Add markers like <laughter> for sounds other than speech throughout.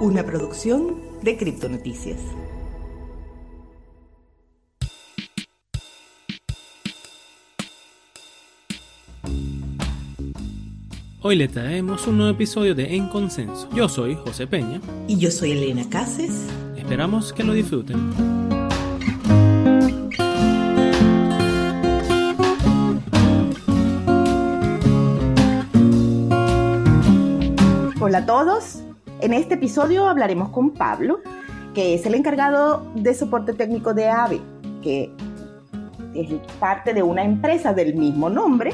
una producción de Criptonoticias. Hoy le traemos un nuevo episodio de En Consenso. Yo soy José Peña. Y yo soy Elena Cases. Esperamos que lo disfruten. Hola a todos. En este episodio hablaremos con Pablo, que es el encargado de soporte técnico de AVE, que es parte de una empresa del mismo nombre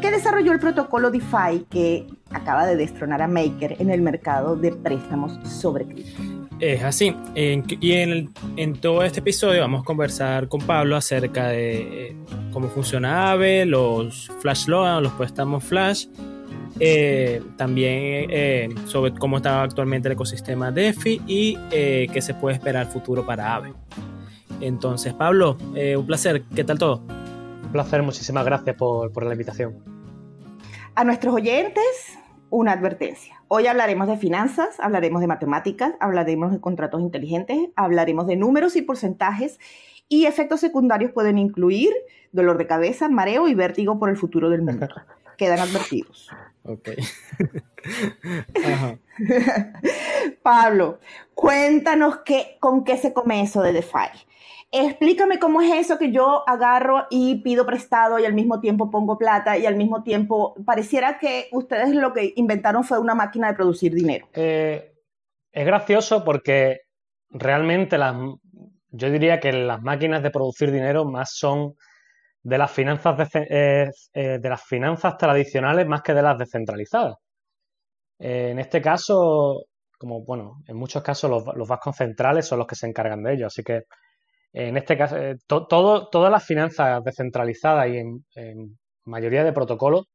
que desarrolló el protocolo DeFi que acaba de destronar a Maker en el mercado de préstamos sobre cripto. Es así. y en, todo este episodio vamos a conversar con Pablo acerca de eh, cómo funciona AVE, los flash loan, los préstamos flash, eh, también eh, sobre cómo está actualmente el ecosistema DeFi y qué se puede esperar futuro para AVE. Entonces, Pablo, un placer. ¿Qué tal todo? Un placer, muchísimas gracias por, por la invitación. A nuestros oyentes, una advertencia. Hoy hablaremos de finanzas, hablaremos de matemáticas, hablaremos de contratos inteligentes, hablaremos de números y porcentajes y efectos secundarios pueden incluir dolor de cabeza, mareo y vértigo por el futuro del mundo. <laughs> Quedan advertidos. Ok. <laughs> Pablo, cuéntanos qué, con qué se come eso de DeFi. Explícame cómo es eso que yo agarro y pido prestado y al mismo tiempo pongo plata y al mismo tiempo pareciera que ustedes lo que inventaron fue una máquina de producir dinero. Eh, es gracioso porque realmente las, yo diría que las máquinas de producir dinero más son de las finanzas eh, eh, de, las finanzas tradicionales más que de las descentralizadas. en este caso, como bueno, en muchos casos los, los bancos centrales son los que se encargan de ello, así que en este caso, eh, todo, todas las finanzas descentralizadas y en, mayoría de protocolos,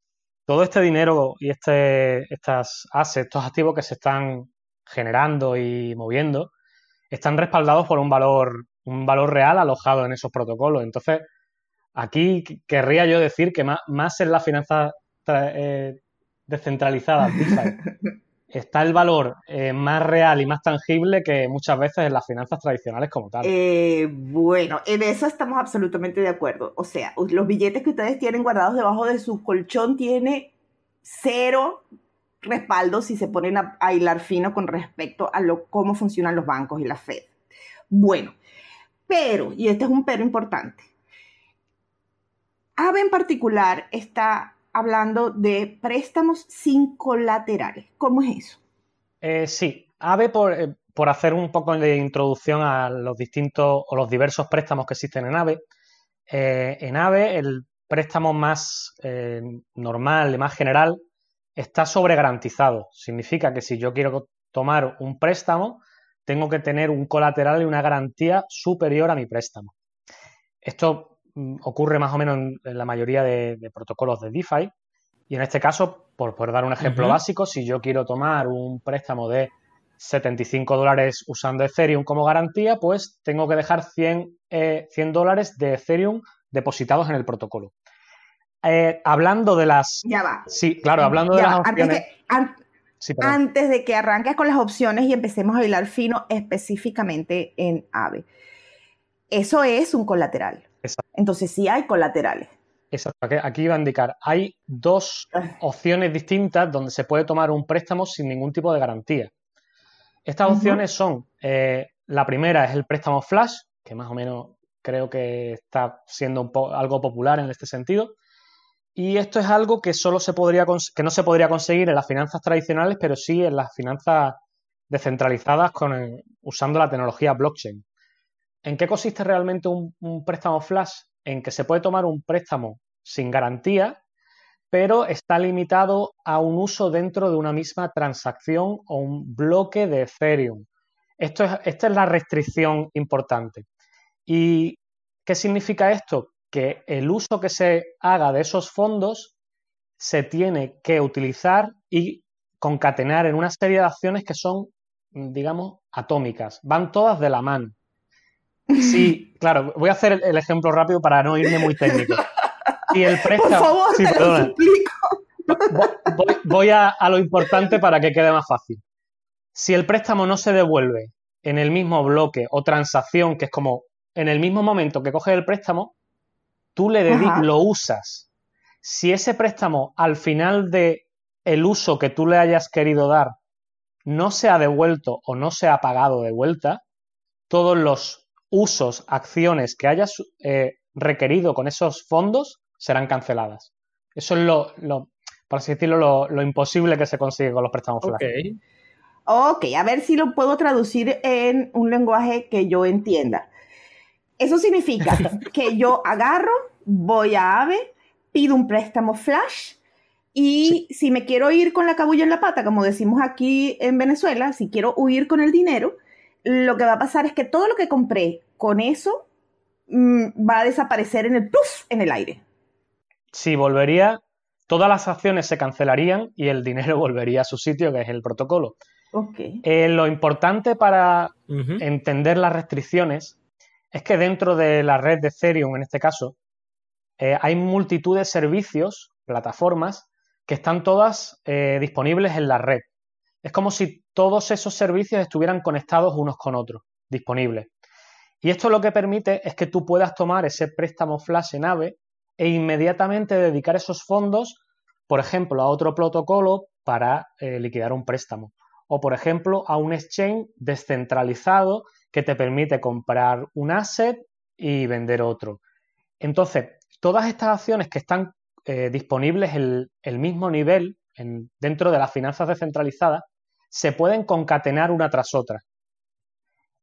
todo este dinero y este, estas assets, estos activos que se están generando y moviendo, están respaldados por un valor, un valor real alojado en esos protocolos. Entonces, aquí querría yo decir que más, más en las finanzas eh, descentralizadas, <laughs> está el valor eh, más real y más tangible que muchas veces en las finanzas tradicionales como tal. Eh, bueno, en eso estamos absolutamente de acuerdo. O sea, los billetes que ustedes tienen guardados debajo de su colchón tiene cero respaldo si se ponen a, hilar fino con respecto a lo, cómo funcionan los bancos y la Fed. Bueno, pero, y este es un pero importante, AVE en particular está hablando de préstamos sin colaterales. ¿Cómo es eso? Eh, sí, AVE, eh, por, hacer un poco de introducción a los distintos o los diversos préstamos que existen en AVE, eh, en AVE el préstamo más normal más general está sobregarantizado. Significa que si yo quiero tomar un préstamo, tengo que tener un colateral y una garantía superior a mi préstamo. Esto ocurre más o menos en, la mayoría de, protocolos de DeFi. Y en este caso, por, dar un ejemplo básico, si yo quiero tomar un préstamo de 75 dólares usando Ethereum como garantía, pues tengo que dejar 100, eh, dólares de Ethereum depositados en el protocolo. Eh, hablando de las... Ya va. Sí, claro, hablando de las opciones... Antes, de que arranques con las opciones y empecemos a hilar fino específicamente en AVE. Eso es un colateral. Entonces sí hay colaterales. Exacto, aquí iba a indicar, hay dos opciones distintas donde se puede tomar un préstamo sin ningún tipo de garantía. Estas opciones son, eh, la primera es el préstamo flash, que más o menos creo que está siendo algo popular en este sentido. Y esto es algo que solo se podría que no se podría conseguir en las finanzas tradicionales, pero sí en las finanzas descentralizadas con usando la tecnología blockchain. ¿En qué consiste realmente un, préstamo flash? En que se puede tomar un préstamo sin garantía, pero está limitado a un uso dentro de una misma transacción o un bloque de Ethereum. Esta es la restricción importante. ¿Y qué significa esto? Que el uso que se haga de esos fondos se tiene que utilizar y concatenar en una serie de acciones que son, digamos, atómicas. Van todas de la mano. Sí, <laughs> claro, voy a hacer el, ejemplo rápido para no irme muy técnico. Y el préstamo. Por favor, sí, perdona. Voy, voy a, lo importante para que quede más fácil. Si el préstamo no se devuelve en el mismo bloque o transacción, que es como en el mismo momento que coges el préstamo, tú le lo usas. Si ese préstamo al final de el uso que tú le hayas querido dar no se ha devuelto o no se ha pagado de vuelta, todos los usos, acciones que hayas eh, requerido con esos fondos serán canceladas. Eso es lo, lo por así decirlo, lo, imposible que se consigue con los préstamos flash. Ok, a ver si lo puedo traducir en un lenguaje que yo entienda. Eso significa <laughs> que yo agarro, voy a AVE, pido un préstamo flash y si me quiero ir con la cabulla en la pata, como decimos aquí en Venezuela, si quiero huir con el dinero, lo que va a pasar es que todo lo que compré con eso mm, va a desaparecer en el puff, en el aire. Sí, volvería, todas las acciones se cancelarían y el dinero <laughs> volvería a su sitio, que es el protocolo. Eh, lo importante para entender las restricciones es que dentro de la red de Ethereum, en este caso, eh, hay multitud de servicios, plataformas, que están todas eh, disponibles en la red. Es como si todos esos servicios estuvieran conectados unos con otros, disponibles. Y esto lo que permite es que tú puedas tomar ese préstamo flash en AVE e inmediatamente dedicar esos fondos, por ejemplo, a otro protocolo para liquidar un préstamo o, por ejemplo, a un exchange descentralizado que te permite comprar un asset y vender otro. Entonces, todas estas acciones que están eh, disponibles en el mismo nivel dentro de las finanzas descentralizadas se pueden concatenar una tras otra.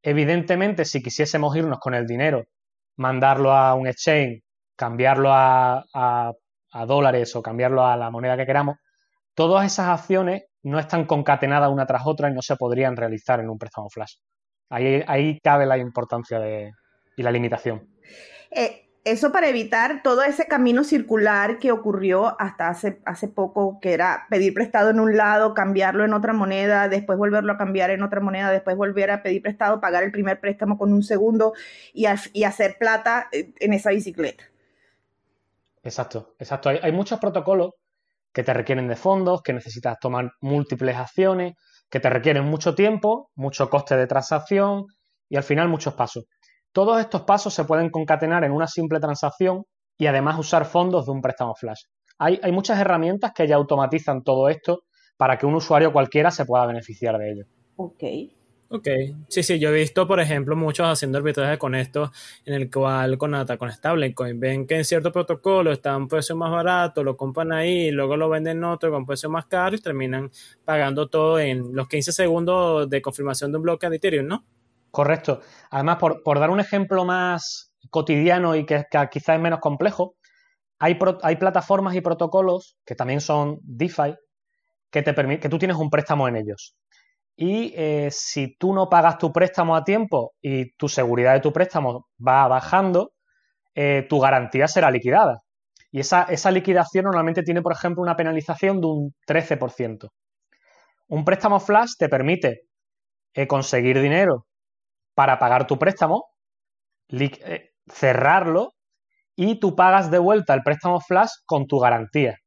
Evidentemente, si quisiésemos irnos con el dinero, mandarlo a un exchange, cambiarlo a dólares o cambiarlo a la moneda que queramos, todas esas acciones no están concatenadas una tras otra y no se podrían realizar en un préstamo flash. Ahí, ahí cabe la importancia de, y la limitación. Eh, eso para evitar todo ese camino circular que ocurrió hasta hace, hace poco, que era pedir prestado en un lado, cambiarlo en otra moneda, después volverlo a cambiar en otra moneda, después volver a pedir prestado, pagar el primer préstamo con un segundo y, hacer plata eh, en esa bicicleta. Exacto, exacto. Hay muchos protocolos que te requieren de fondos, que necesitas tomar múltiples acciones, que te requieren mucho tiempo, mucho coste de transacción y al final muchos pasos. Todos estos pasos se pueden concatenar en una simple transacción y además usar fondos de un préstamo flash. Hay, hay muchas herramientas que ya automatizan todo esto para que un usuario cualquiera se pueda beneficiar de ello. Ok. Ok, sí, sí, yo he visto, por ejemplo, muchos haciendo arbitraje con esto, en el cual con ATA, con Stablecoin, ven que en cierto protocolo está a un precio más barato, lo compran ahí, y luego lo venden en otro con precio más caro y terminan pagando todo en los 15 segundos de confirmación de un bloque de Ethereum, ¿no? Correcto. Además, por, dar un ejemplo más cotidiano y que, quizás es menos complejo, hay, plataformas y protocolos que también son DeFi que, te que tú tienes un préstamo en ellos y eh, si tú no pagas tu préstamo a tiempo y tu seguridad de tu préstamo va bajando, eh, tu garantía será liquidada. Y esa, liquidación normalmente tiene, por ejemplo, una penalización de un 13%. Un préstamo flash te permite eh, conseguir dinero para pagar tu préstamo, cerrarlo y tú pagas de vuelta el préstamo flash con tu garantía.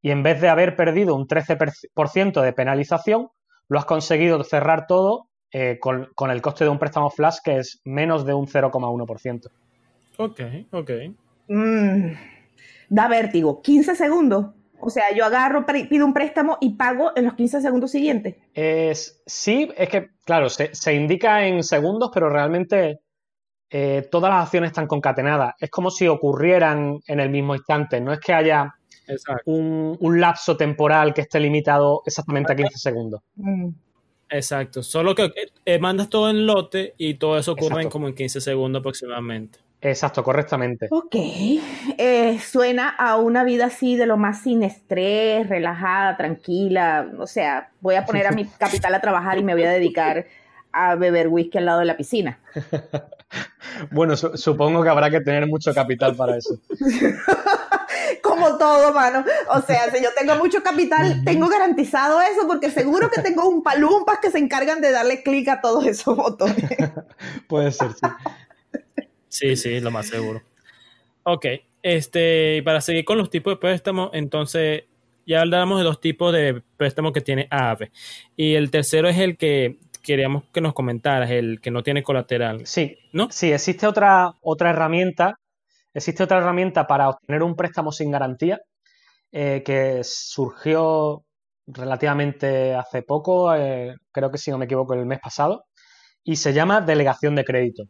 Y en vez de haber perdido un 13% de penalización, lo has conseguido cerrar todo eh, con, el coste de un préstamo flash que es menos de un 0,1%. Ok, ok. Mm, da vértigo. 15 segundos. O sea, yo agarro, pido un préstamo y pago en los 15 segundos siguientes. Es, sí, es que, claro, se, indica en segundos, pero realmente eh, todas las acciones están concatenadas. Es como si ocurrieran en el mismo instante. No es que haya un, lapso temporal que esté limitado exactamente a 15 segundos. Mm. Exacto, solo que eh, mandas todo en lote y todo eso ocurre en como en 15 segundos aproximadamente. Exacto, correctamente. Ok, eh, suena a una vida así de lo más sin estrés, relajada, tranquila. O sea, voy a poner a mi <laughs> capital a trabajar y me voy a dedicar a beber whisky al lado de la piscina. <laughs> bueno, supongo que habrá que tener mucho capital para eso. <laughs> como todo, mano. O sea, si yo tengo mucho capital, tengo garantizado eso porque seguro que tengo un palumpas que se encargan de darle clic a todos esos botones. Puede ser, sí. Sí, sí, lo más seguro. Ok, este, para seguir con los tipos de préstamos, entonces, ya hablamos de dos tipos de préstamo que tiene AVE. Y el tercero es el que queríamos que nos comentaras, el que no tiene colateral. Sí, ¿no? Sí, existe otra, otra herramienta. Existe otra herramienta para obtener un préstamo sin garantía eh, que surgió relativamente hace poco, eh, creo que si no me equivoco, el mes pasado, y se llama delegación de crédito.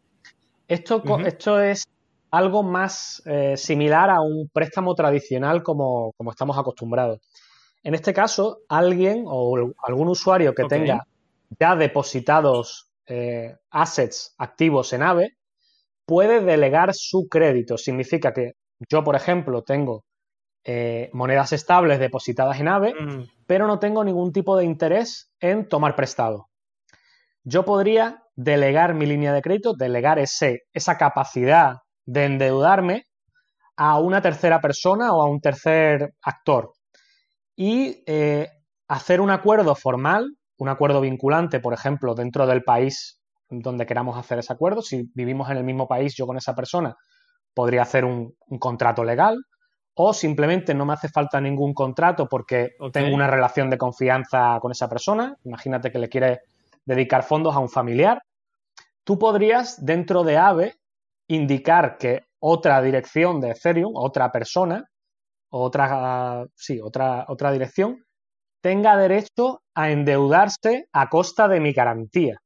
Esto, esto es algo más eh, similar a un préstamo tradicional como, estamos acostumbrados. En este caso, alguien o algún usuario que tenga ya depositados eh, assets activos en AVE puede delegar su crédito. Significa que yo, por ejemplo, tengo eh, monedas estables depositadas en AVE, mm. pero no tengo ningún tipo de interés en tomar prestado. Yo podría delegar mi línea de crédito, delegar ese, esa capacidad de endeudarme a una tercera persona o a un tercer actor y eh, hacer un acuerdo formal, un acuerdo vinculante, por ejemplo, dentro del país donde queramos hacer ese acuerdo. Si vivimos en el mismo país, yo con esa persona podría hacer un, contrato legal o simplemente no me hace falta ningún contrato porque tengo una relación de confianza con esa persona. Imagínate que le quieres dedicar fondos a un familiar. Tú podrías, dentro de AVE, indicar que otra dirección de Ethereum, otra persona, otra, sí, otra, otra dirección, tenga derecho a endeudarse a costa de mi garantía.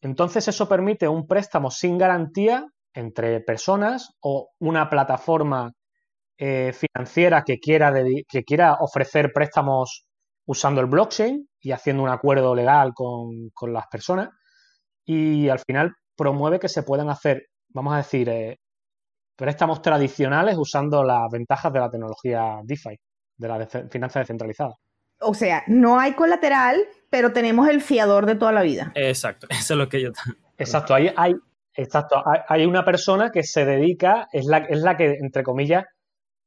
Entonces eso permite un préstamo sin garantía entre personas o una plataforma eh, financiera que quiera, que quiera ofrecer préstamos usando el blockchain y haciendo un acuerdo legal con, con las personas. Y al final promueve que se puedan hacer vamos a decir, eh, préstamos tradicionales usando las ventajas de la tecnología DeFi, de la finanza descentralizada. O sea, no hay colateral, pero tenemos el fiador de toda la vida. Exacto, <laughs> eso es lo que yo... Exacto, hay, hay, exacto, hay, una persona que se dedica, es la, es la que, entre comillas,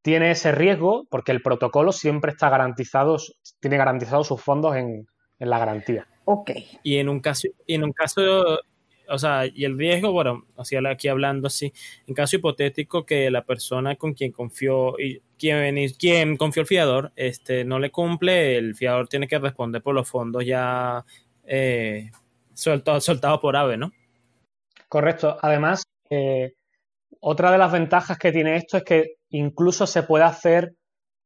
tiene ese riesgo porque el protocolo siempre está garantizado, tiene garantizados sus fondos en, en la garantía. Ok. Y en un caso, y en un caso o sea, y el riesgo, bueno, así aquí hablando así, en caso hipotético que la persona con quien confió y quien, quien confió el fiador, este, no le cumple, el fiador tiene que responder por los fondos ya eh, soltados por AVE, ¿no? Correcto. Además, eh, otra de las ventajas que tiene esto es que incluso se puede hacer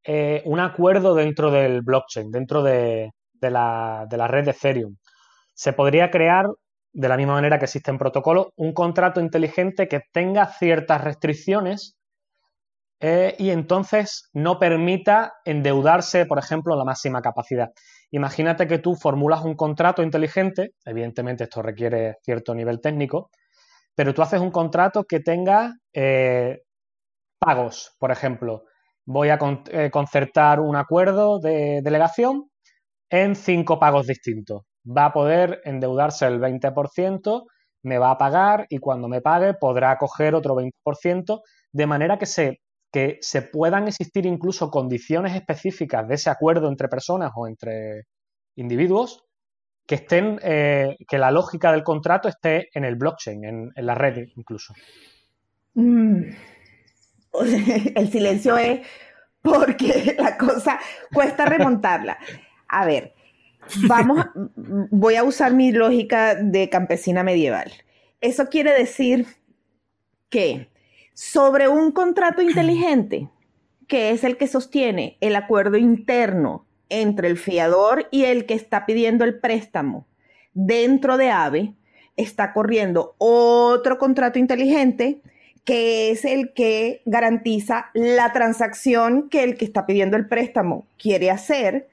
eh, un acuerdo dentro del blockchain, dentro de, la, de la red de Ethereum. Se podría crear de la misma manera que existe en protocolo, un contrato inteligente que tenga ciertas restricciones eh, y entonces no permita endeudarse, por ejemplo, la máxima capacidad. Imagínate que tú formulas un contrato inteligente, evidentemente esto requiere cierto nivel técnico, pero tú haces un contrato que tenga eh, pagos, por ejemplo. Voy a eh, concertar un acuerdo de delegación en cinco pagos distintos va a poder endeudarse el 20%, me va a pagar y cuando me pague podrá coger otro 20%, de manera que se, que se puedan existir incluso condiciones específicas de ese acuerdo entre personas o entre individuos que estén, eh, que la lógica del contrato esté en el blockchain, en, la red incluso. Mm. <laughs> El silencio es porque la cosa cuesta remontarla. A ver, Vamos, <laughs> voy a usar mi lógica de campesina medieval. Eso quiere decir que sobre un contrato inteligente, que es el que sostiene el acuerdo interno entre el fiador y el que está pidiendo el préstamo dentro de AVE, está corriendo otro contrato inteligente que es el que garantiza la transacción que el que está pidiendo el préstamo quiere hacer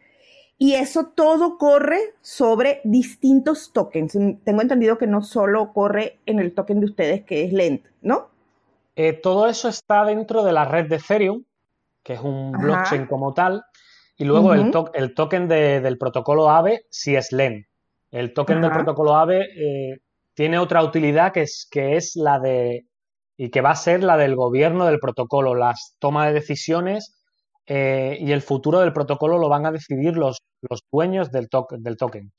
y eso todo corre sobre distintos tokens. Tengo entendido que no solo corre en el token de ustedes, que es Lent, ¿no? Eh, todo eso está dentro de la red de Ethereum, que es un blockchain como tal, y luego el, token del protocolo AVE sí es Lent. El token del protocolo AVE eh, tiene otra utilidad que es, que es la de, y que va a ser la del gobierno del protocolo, las tomas de decisiones eh, y el futuro del protocolo lo van a decidir los, los dueños del, del token.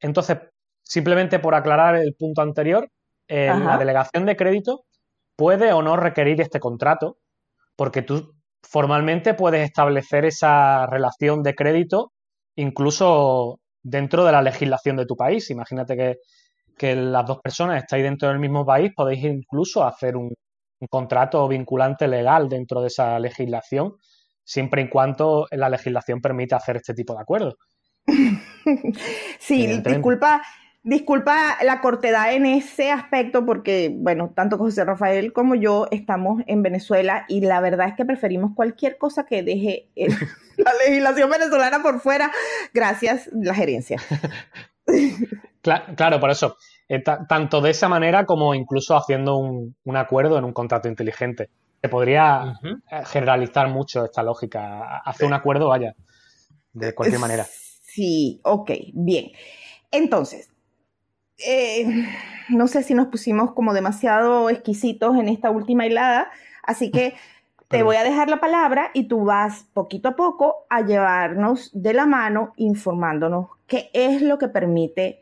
Entonces, simplemente por aclarar el punto anterior, eh, la delegación de crédito puede o no requerir este contrato, porque tú formalmente puedes establecer esa relación de crédito incluso dentro de la legislación de tu país. Imagínate que, que las dos personas estáis dentro del mismo país, podéis incluso hacer un, un contrato vinculante legal dentro de esa legislación, siempre y cuando la legislación permita hacer este tipo de acuerdos. <laughs> sí, disculpa, disculpa la cortedad en ese aspecto porque, bueno, tanto José Rafael como yo estamos en Venezuela y la verdad es que preferimos cualquier cosa que deje <laughs> la legislación venezolana por fuera, gracias la gerencia. <laughs> claro, por eso. Eh, tanto de esa manera como incluso haciendo un, acuerdo en un contrato inteligente. Se podría eh, generalizar mucho esta lógica. Hacer un acuerdo, vaya, de cualquier manera. Sí, ok, bien. Entonces, eh, no sé si nos pusimos como demasiado exquisitos en esta última hilada, así que <laughs> te voy a dejar la palabra y tú vas poquito a poco a llevarnos de la mano informándonos qué es lo que permite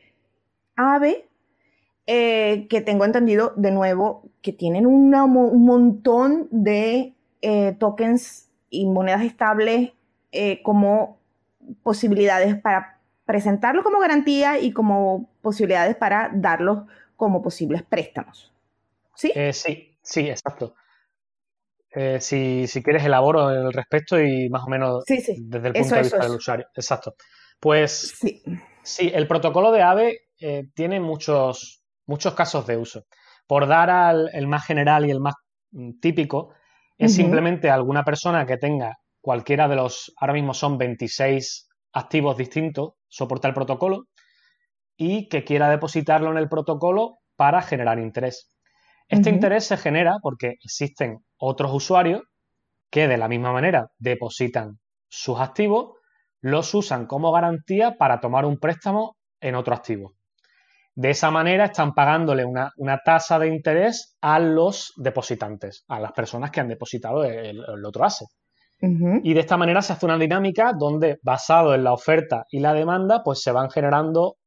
AVE eh, que tengo entendido de nuevo que tienen un montón de eh, tokens y monedas estables eh, como posibilidades para presentarlos como garantía y como posibilidades para darlos como posibles préstamos. ¿Sí? sí, sí, exacto. si, si, quieres elaboro el respecto y más o menos desde el punto de vista del usuario. Exacto. Pues sí. sí, el protocolo de AVE tiene muchos, muchos casos de uso. Por dar al el más general y el más mm, típico, es simplemente alguna persona que tenga cualquiera de los, ahora mismo son 26 activos distintos, soporta el protocolo y que quiera depositarlo en el protocolo para generar interés. Este interés se genera porque existen otros usuarios que de la misma manera depositan sus activos, los usan como garantía para tomar un préstamo en otro activo. De esa manera están pagándole una, tasa de interés a los depositantes, a las personas que han depositado el, otro asset. Y de esta manera se hace una dinámica donde, basado en la oferta y la demanda, pues se van generando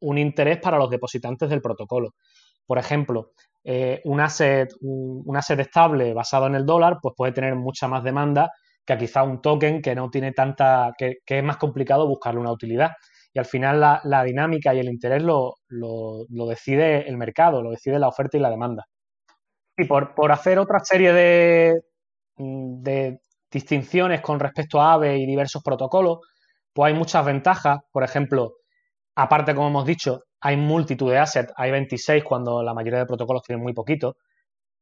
un interés para los depositantes del protocolo. Por ejemplo, eh, un, asset, un, asset estable basado en el dólar, pues puede tener mucha más demanda que quizá un token que no tiene tanta, que, que es más complicado buscarle una utilidad y al final la, dinámica y el interés lo, decide el mercado, lo decide la oferta y la demanda. Y por, hacer otra serie de, de distinciones con respecto a AVE y diversos protocolos, pues hay muchas ventajas. Por ejemplo, aparte, como hemos dicho, hay multitud de assets, hay 26 cuando la mayoría de protocolos tienen muy poquito.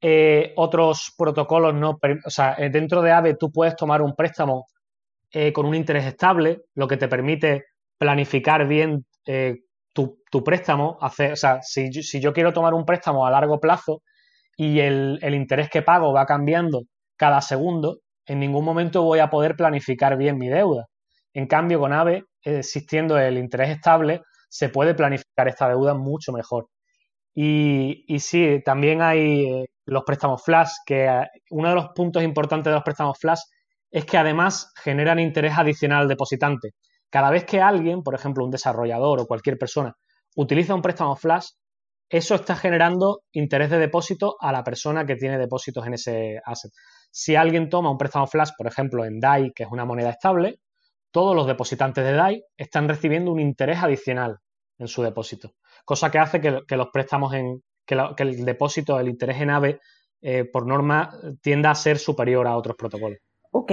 Eh, otros protocolos no, o sea, eh, dentro de AVE tú puedes tomar un préstamo eh, con un interés estable, lo que te permite planificar bien eh, tu, préstamo. Hacer, o sea, si, yo quiero tomar un préstamo a largo plazo y el, interés que pago va cambiando cada segundo, en ningún momento voy a poder planificar bien mi deuda. En cambio, con AVE, existiendo el interés estable, se puede planificar esta deuda mucho mejor. Y, y sí, también hay eh, los préstamos flash, que eh, uno de los puntos importantes de los préstamos flash es que además generan interés adicional al depositante. Cada vez que alguien, por ejemplo, un desarrollador o cualquier persona, utiliza un préstamo flash, eso está generando interés de depósito a la persona que tiene depósitos en ese asset. Si alguien toma un préstamo flash, por ejemplo, en DAI, que es una moneda estable, todos los depositantes de DAI están recibiendo un interés adicional en su depósito, cosa que hace que, los préstamos en que, el depósito, el interés en AVE, eh, por norma, tienda a ser superior a otros protocolos. Ok,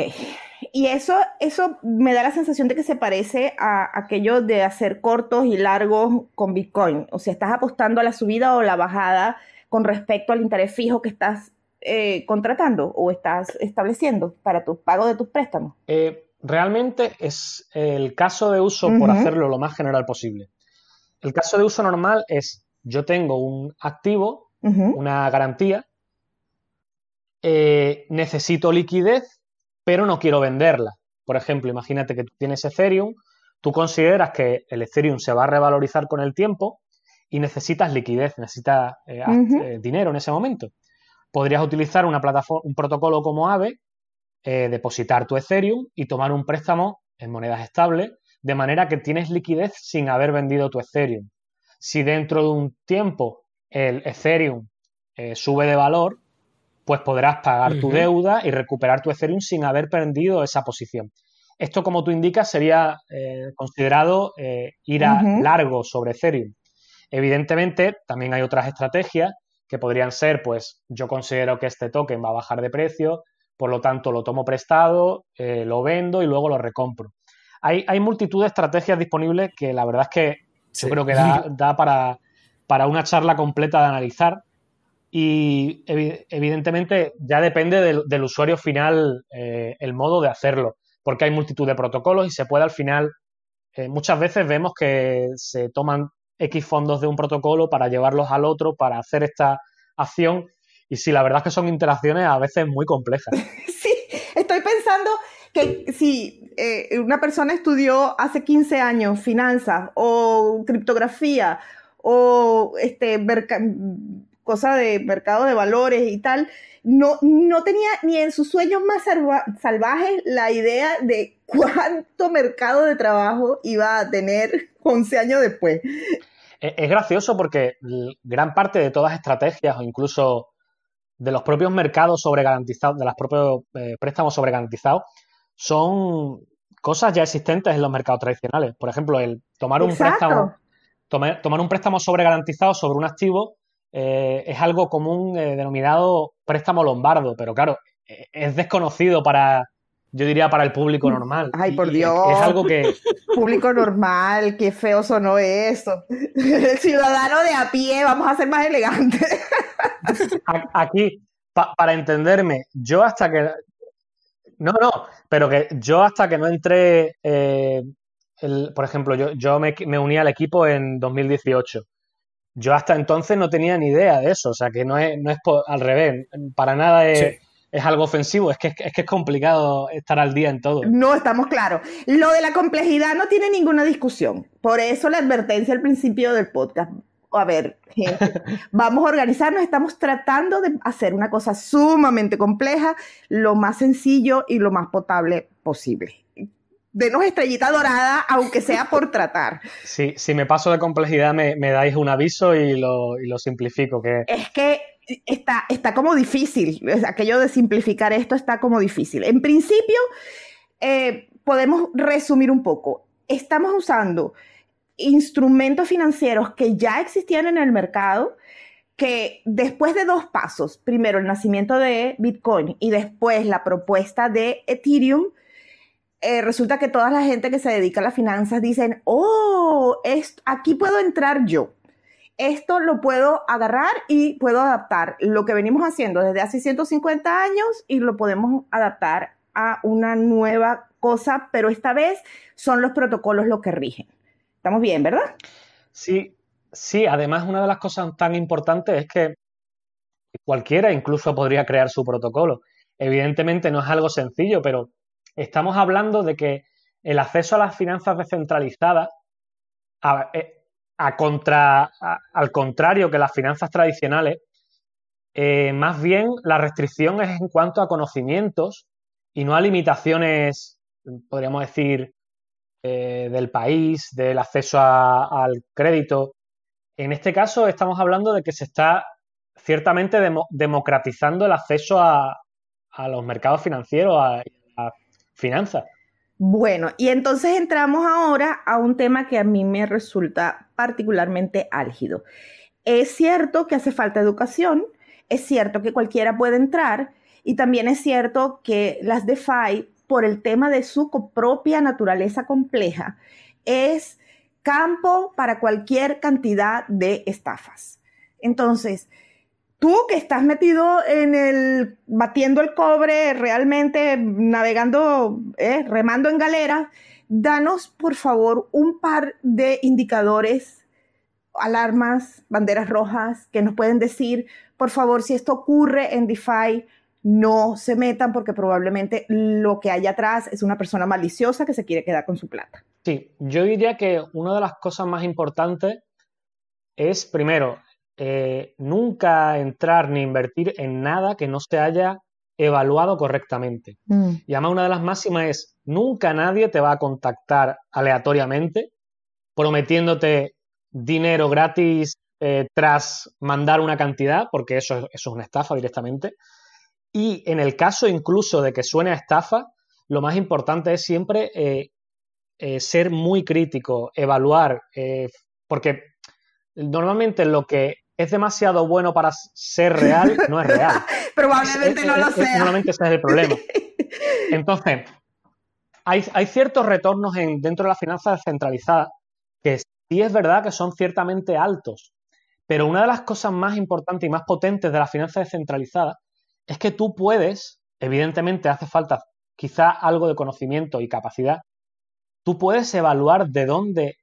y eso, eso me da la sensación de que se parece a aquello de hacer cortos y largos con Bitcoin. O sea, estás apostando a la subida o la bajada con respecto al interés fijo que estás eh, contratando o estás estableciendo para tu pago de tus préstamos. Eh, realmente es el caso de uso por hacerlo lo más general posible. El caso de uso normal es yo tengo un activo, una garantía, eh, necesito liquidez pero no quiero venderla. Por ejemplo, imagínate que tú tienes Ethereum, tú consideras que el Ethereum se va a revalorizar con el tiempo y necesitas liquidez, necesitas eh, eh, dinero en ese momento. Podrías utilizar una plataforma, un protocolo como Aave, eh, depositar tu Ethereum y tomar un préstamo en monedas estables, de manera que tienes liquidez sin haber vendido tu Ethereum. Si dentro de un tiempo el Ethereum sube de valor, pues podrás pagar tu deuda y recuperar tu Ethereum sin haber perdido esa posición. Esto, como tú indicas, sería eh, considerado eh, ir a largo sobre Ethereum. Evidentemente, también hay otras estrategias que podrían ser, pues yo considero que este token va a bajar de precio, por lo tanto lo tomo prestado, eh, lo vendo y luego lo recompro. Hay, multitud de estrategias disponibles que la verdad es que yo creo que <laughs> da, para, para, una charla completa de analizar y evidentemente ya depende del, usuario final el modo de hacerlo porque hay multitud de protocolos y se puede al final, eh, muchas veces vemos que se toman X fondos de un protocolo para llevarlos al otro, para hacer esta acción. Y sí, la verdad es que son interacciones a veces muy complejas. <laughs> Sí, estoy pensando que si eh, una persona estudió hace 15 años finanzas o criptografía o este, cosa de mercado de valores y tal, no, no tenía ni en sus sueños más salvajes la idea de <laughs> cuánto mercado de trabajo iba a tener 11 años después. Es gracioso porque gran parte de todas las estrategias o incluso de los propios mercados sobregarantizados, de los propios eh, préstamos sobregarantizados, son cosas ya existentes en los mercados tradicionales. Por ejemplo, el tomar un préstamo, tomar, tomar un préstamo sobregarantizado sobre un activo eh, es algo común eh, denominado préstamo lombardo, pero claro, eh, es desconocido para, yo diría, para el público mm. normal. Ay, por Dios. Es algo que... Público normal, qué feo sonó eso. <laughs> El ciudadano de a pie, vamos a ser más elegantes. <laughs> Aquí, para entenderme, yo hasta que... No, no, pero que yo hasta que no entré, por ejemplo, yo, yo me, me uní al equipo en 2018 yo hasta entonces no tenía ni idea de eso, o sea que no es, no es al revés, para nada es, algo ofensivo, es que, es que es complicado estar al día en todo. No, estamos claros. Lo de la complejidad no tiene ninguna discusión, por eso la advertencia al principio del podcast. A ver, gente, <laughs> vamos a organizarnos, estamos tratando de hacer una cosa sumamente compleja, lo más sencillo y lo más potable posible denos estrellita dorada, aunque sea por tratar. Sí, si me paso de complejidad me, dais un aviso y lo, simplifico. Que... Es que está, está como difícil, aquello de simplificar esto está como difícil. En principio, eh, podemos resumir un poco. Estamos usando instrumentos financieros que ya existían en el mercado, que después de dos pasos, primero el nacimiento de Bitcoin y después la propuesta de Ethereum, eh, resulta que toda la gente que se dedica a las finanzas dicen, oh, aquí puedo entrar yo. Esto lo puedo agarrar y puedo adaptar lo que venimos haciendo desde hace 150 años y lo podemos adaptar a una nueva cosa, pero esta vez son los protocolos lo que rigen. ¿Estamos bien, verdad? Sí, sí. Además, una de las cosas tan importantes es que cualquiera incluso podría crear su protocolo. Evidentemente no es algo sencillo, pero Estamos hablando de que el acceso a las finanzas descentralizadas, eh, contra, al contrario que las finanzas tradicionales, eh, más bien la restricción es en cuanto a conocimientos y no a limitaciones, podríamos decir, eh, del país, del acceso al crédito. En este caso estamos hablando de que se está ciertamente democratizando el acceso a, los mercados financieros, a, finanzas. Bueno, y entonces entramos ahora a un tema que a mí me resulta particularmente álgido. Es cierto que hace falta educación, es cierto que cualquiera puede entrar y también es cierto que las DeFi, por el tema de su propia naturaleza compleja, es campo para cualquier cantidad de estafas. Entonces, tú que estás metido en el, batiendo el cobre, realmente navegando, eh, remando en galera, danos por favor un par de indicadores, alarmas, banderas rojas que nos pueden decir, por favor, si esto ocurre en DeFi, no se metan porque probablemente lo que hay atrás es una persona maliciosa que se quiere quedar con su plata. Sí, yo diría que una de las cosas más importantes es, primero, eh, nunca entrar ni invertir en nada que no se haya evaluado correctamente. Mm. Y además una de las máximas es, nunca nadie te va a contactar aleatoriamente prometiéndote dinero gratis eh, tras mandar una cantidad, porque eso, eso, es una estafa directamente. Y en el caso incluso de que suene a estafa, lo más importante es siempre eh, eh, ser muy crítico, evaluar, porque normalmente lo que es demasiado bueno para ser real no es real. <laughs> Probablemente no lo sea. Normalmente ese es el problema. <laughs> Entonces, hay, hay ciertos retornos en, dentro de la finanza descentralizada que sí es verdad que son ciertamente altos, pero una de las cosas más importantes y más potentes de la finanza descentralizada es que tú puedes, evidentemente hace falta quizá algo de conocimiento y capacidad, tú puedes evaluar de dónde,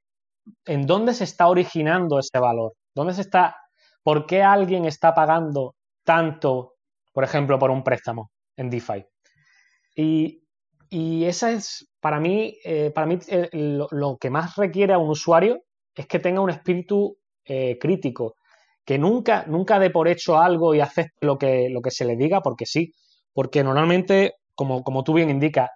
en dónde se está originando ese valor, dónde se está, por qué alguien está pagando tanto, por ejemplo, por un préstamo en DeFi. Y, y esa es, para mí, eh, para mí eh, lo, que más requiere a un usuario es que tenga un espíritu eh, crítico, que nunca, nunca dé por hecho algo y acepte lo que, lo que se le diga porque sí, porque normalmente, como, como tú bien indicas,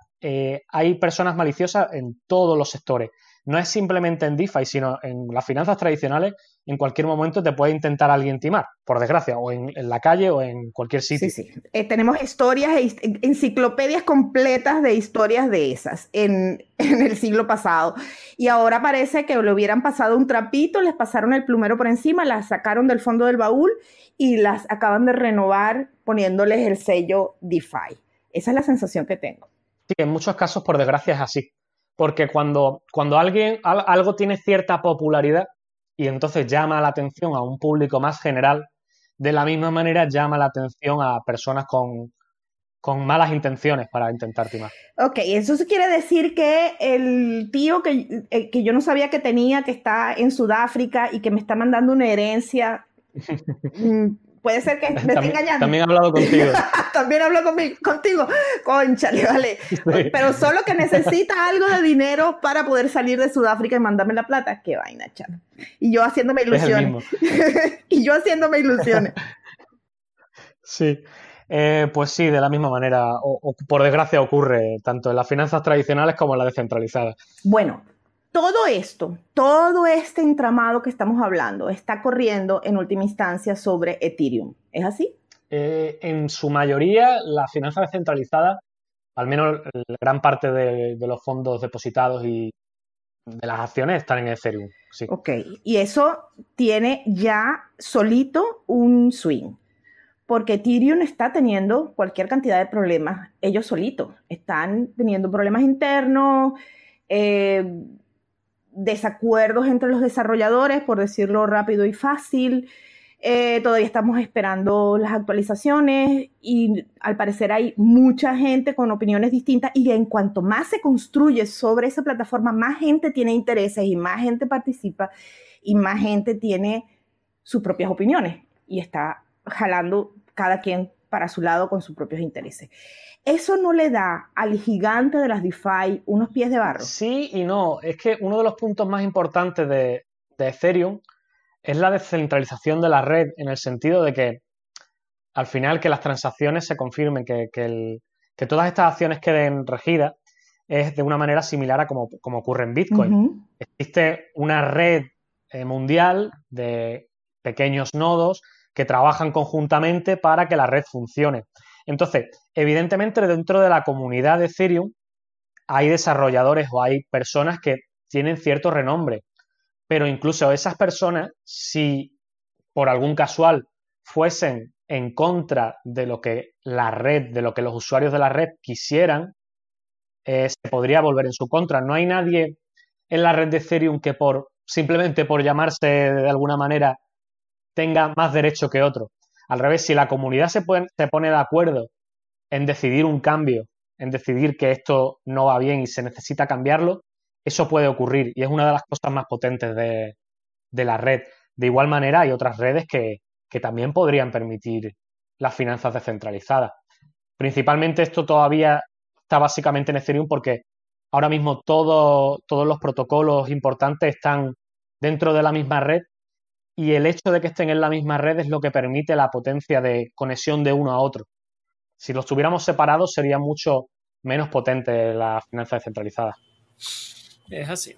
hay personas maliciosas en todos los sectores. No es simplemente en DeFi, sino en las finanzas tradicionales, en cualquier momento te puede intentar alguien timar, por desgracia, o en, la calle o en cualquier sitio. Sí, sí. Eh, tenemos historias, e enciclopedias completas de historias de esas en, <laughs> en, el siglo pasado. Y ahora parece que le hubieran pasado un trapito, les pasaron el plumero por encima, las sacaron del fondo del baúl y las acaban de renovar poniéndoles el sello DeFi. Esa es la sensación que tengo. Sí, en muchos casos, por desgracia, es así. Porque cuando, cuando alguien, algo tiene cierta popularidad y entonces llama la atención a un público más general, de la misma manera llama la atención a personas con, con malas intenciones para intentar timar. Ok, eso quiere decir que el tío que, eh, que, yo no sabía que tenía, que está en Sudáfrica y que me está mandando una herencia, <laughs> mm, Puede ser que me esté engañando. También he hablado contigo. <laughs> también hablo contigo. Conchale, vale. Pero solo que necesita algo de dinero para poder salir de Sudáfrica y mandarme la plata. Qué vaina, chalo. Y yo haciéndome ilusiones. <laughs> y yo haciéndome ilusiones. sí. Eh, pues sí, de la misma manera, o, por desgracia ocurre tanto en las finanzas tradicionales como en las descentralizadas. Bueno, todo esto, todo este entramado que estamos hablando está corriendo en última instancia sobre Ethereum. ¿Es así? Eh, en su mayoría, la finanza descentralizada, al menos gran parte de, los fondos depositados y de las acciones están en Ethereum. Sí. Ok, y eso tiene ya solito un swing porque Ethereum está teniendo cualquier cantidad de problemas ellos solitos. Están teniendo problemas internos, eh, desacuerdos entre los desarrolladores, por decirlo rápido y fácil. Eh, todavía estamos esperando las actualizaciones y al parecer hay mucha gente con opiniones distintas y en cuanto más se construye sobre esa plataforma, más gente tiene intereses y más gente participa y más gente tiene sus propias opiniones y está jalando cada quien para su lado con sus propios intereses. ¿Eso no le da al gigante de las DeFi unos pies de barro? Sí y no. Es que uno de los puntos más importantes de, Ethereum es la descentralización de la red, en el sentido de que al final que las transacciones se confirmen, que, que, todas estas acciones queden regidas, es de una manera similar a como, ocurre en Bitcoin. Existe una red eh, mundial de pequeños nodos que trabajan conjuntamente para que la red funcione. Entonces, evidentemente dentro de la comunidad de Ethereum hay desarrolladores o hay personas que tienen cierto renombre, pero incluso esas personas, si por algún casual fuesen en contra de lo que la red, de lo que los usuarios de la red quisieran, eh, se podría volver en su contra. No hay nadie en la red de Ethereum que por simplemente por llamarse de alguna manera tenga más derecho que otro. Al revés, si la comunidad se, pone de acuerdo en decidir un cambio, en decidir que esto no va bien y se necesita cambiarlo, eso puede ocurrir y es una de las cosas más potentes de, la red. De igual manera, hay otras redes que, también podrían permitir las finanzas descentralizadas. Principalmente esto todavía está básicamente en Ethereum porque ahora mismo todos los protocolos importantes están dentro de la misma red y el hecho de que estén en la misma red es lo que permite la potencia de conexión de uno a otro. Si los tuviéramos separados sería mucho menos potente la finanza descentralizada. Es así.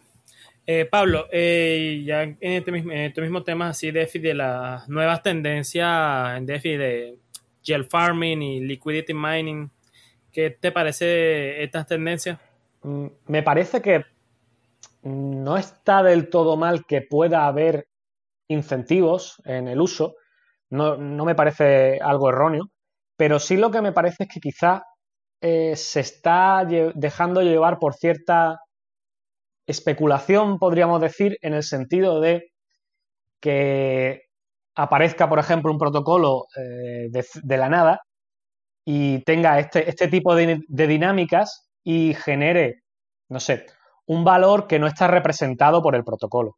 Eh, Pablo, eh, ya en este, mismo, este mismo tema así DeFi de las nuevas tendencias en DeFi de gel farming y liquidity mining. ¿Qué te parece estas tendencias? Mm, me parece que no está del todo mal que pueda haber incentivos en el uso, no, me parece algo erróneo, pero sí lo que me parece es que quizá eh, se está dejando llevar por cierta especulación, podríamos decir, en el sentido de que aparezca, por ejemplo, un protocolo eh, de, la nada y tenga este, este tipo de, dinámicas y genere, no sé, un valor que no está representado por el protocolo.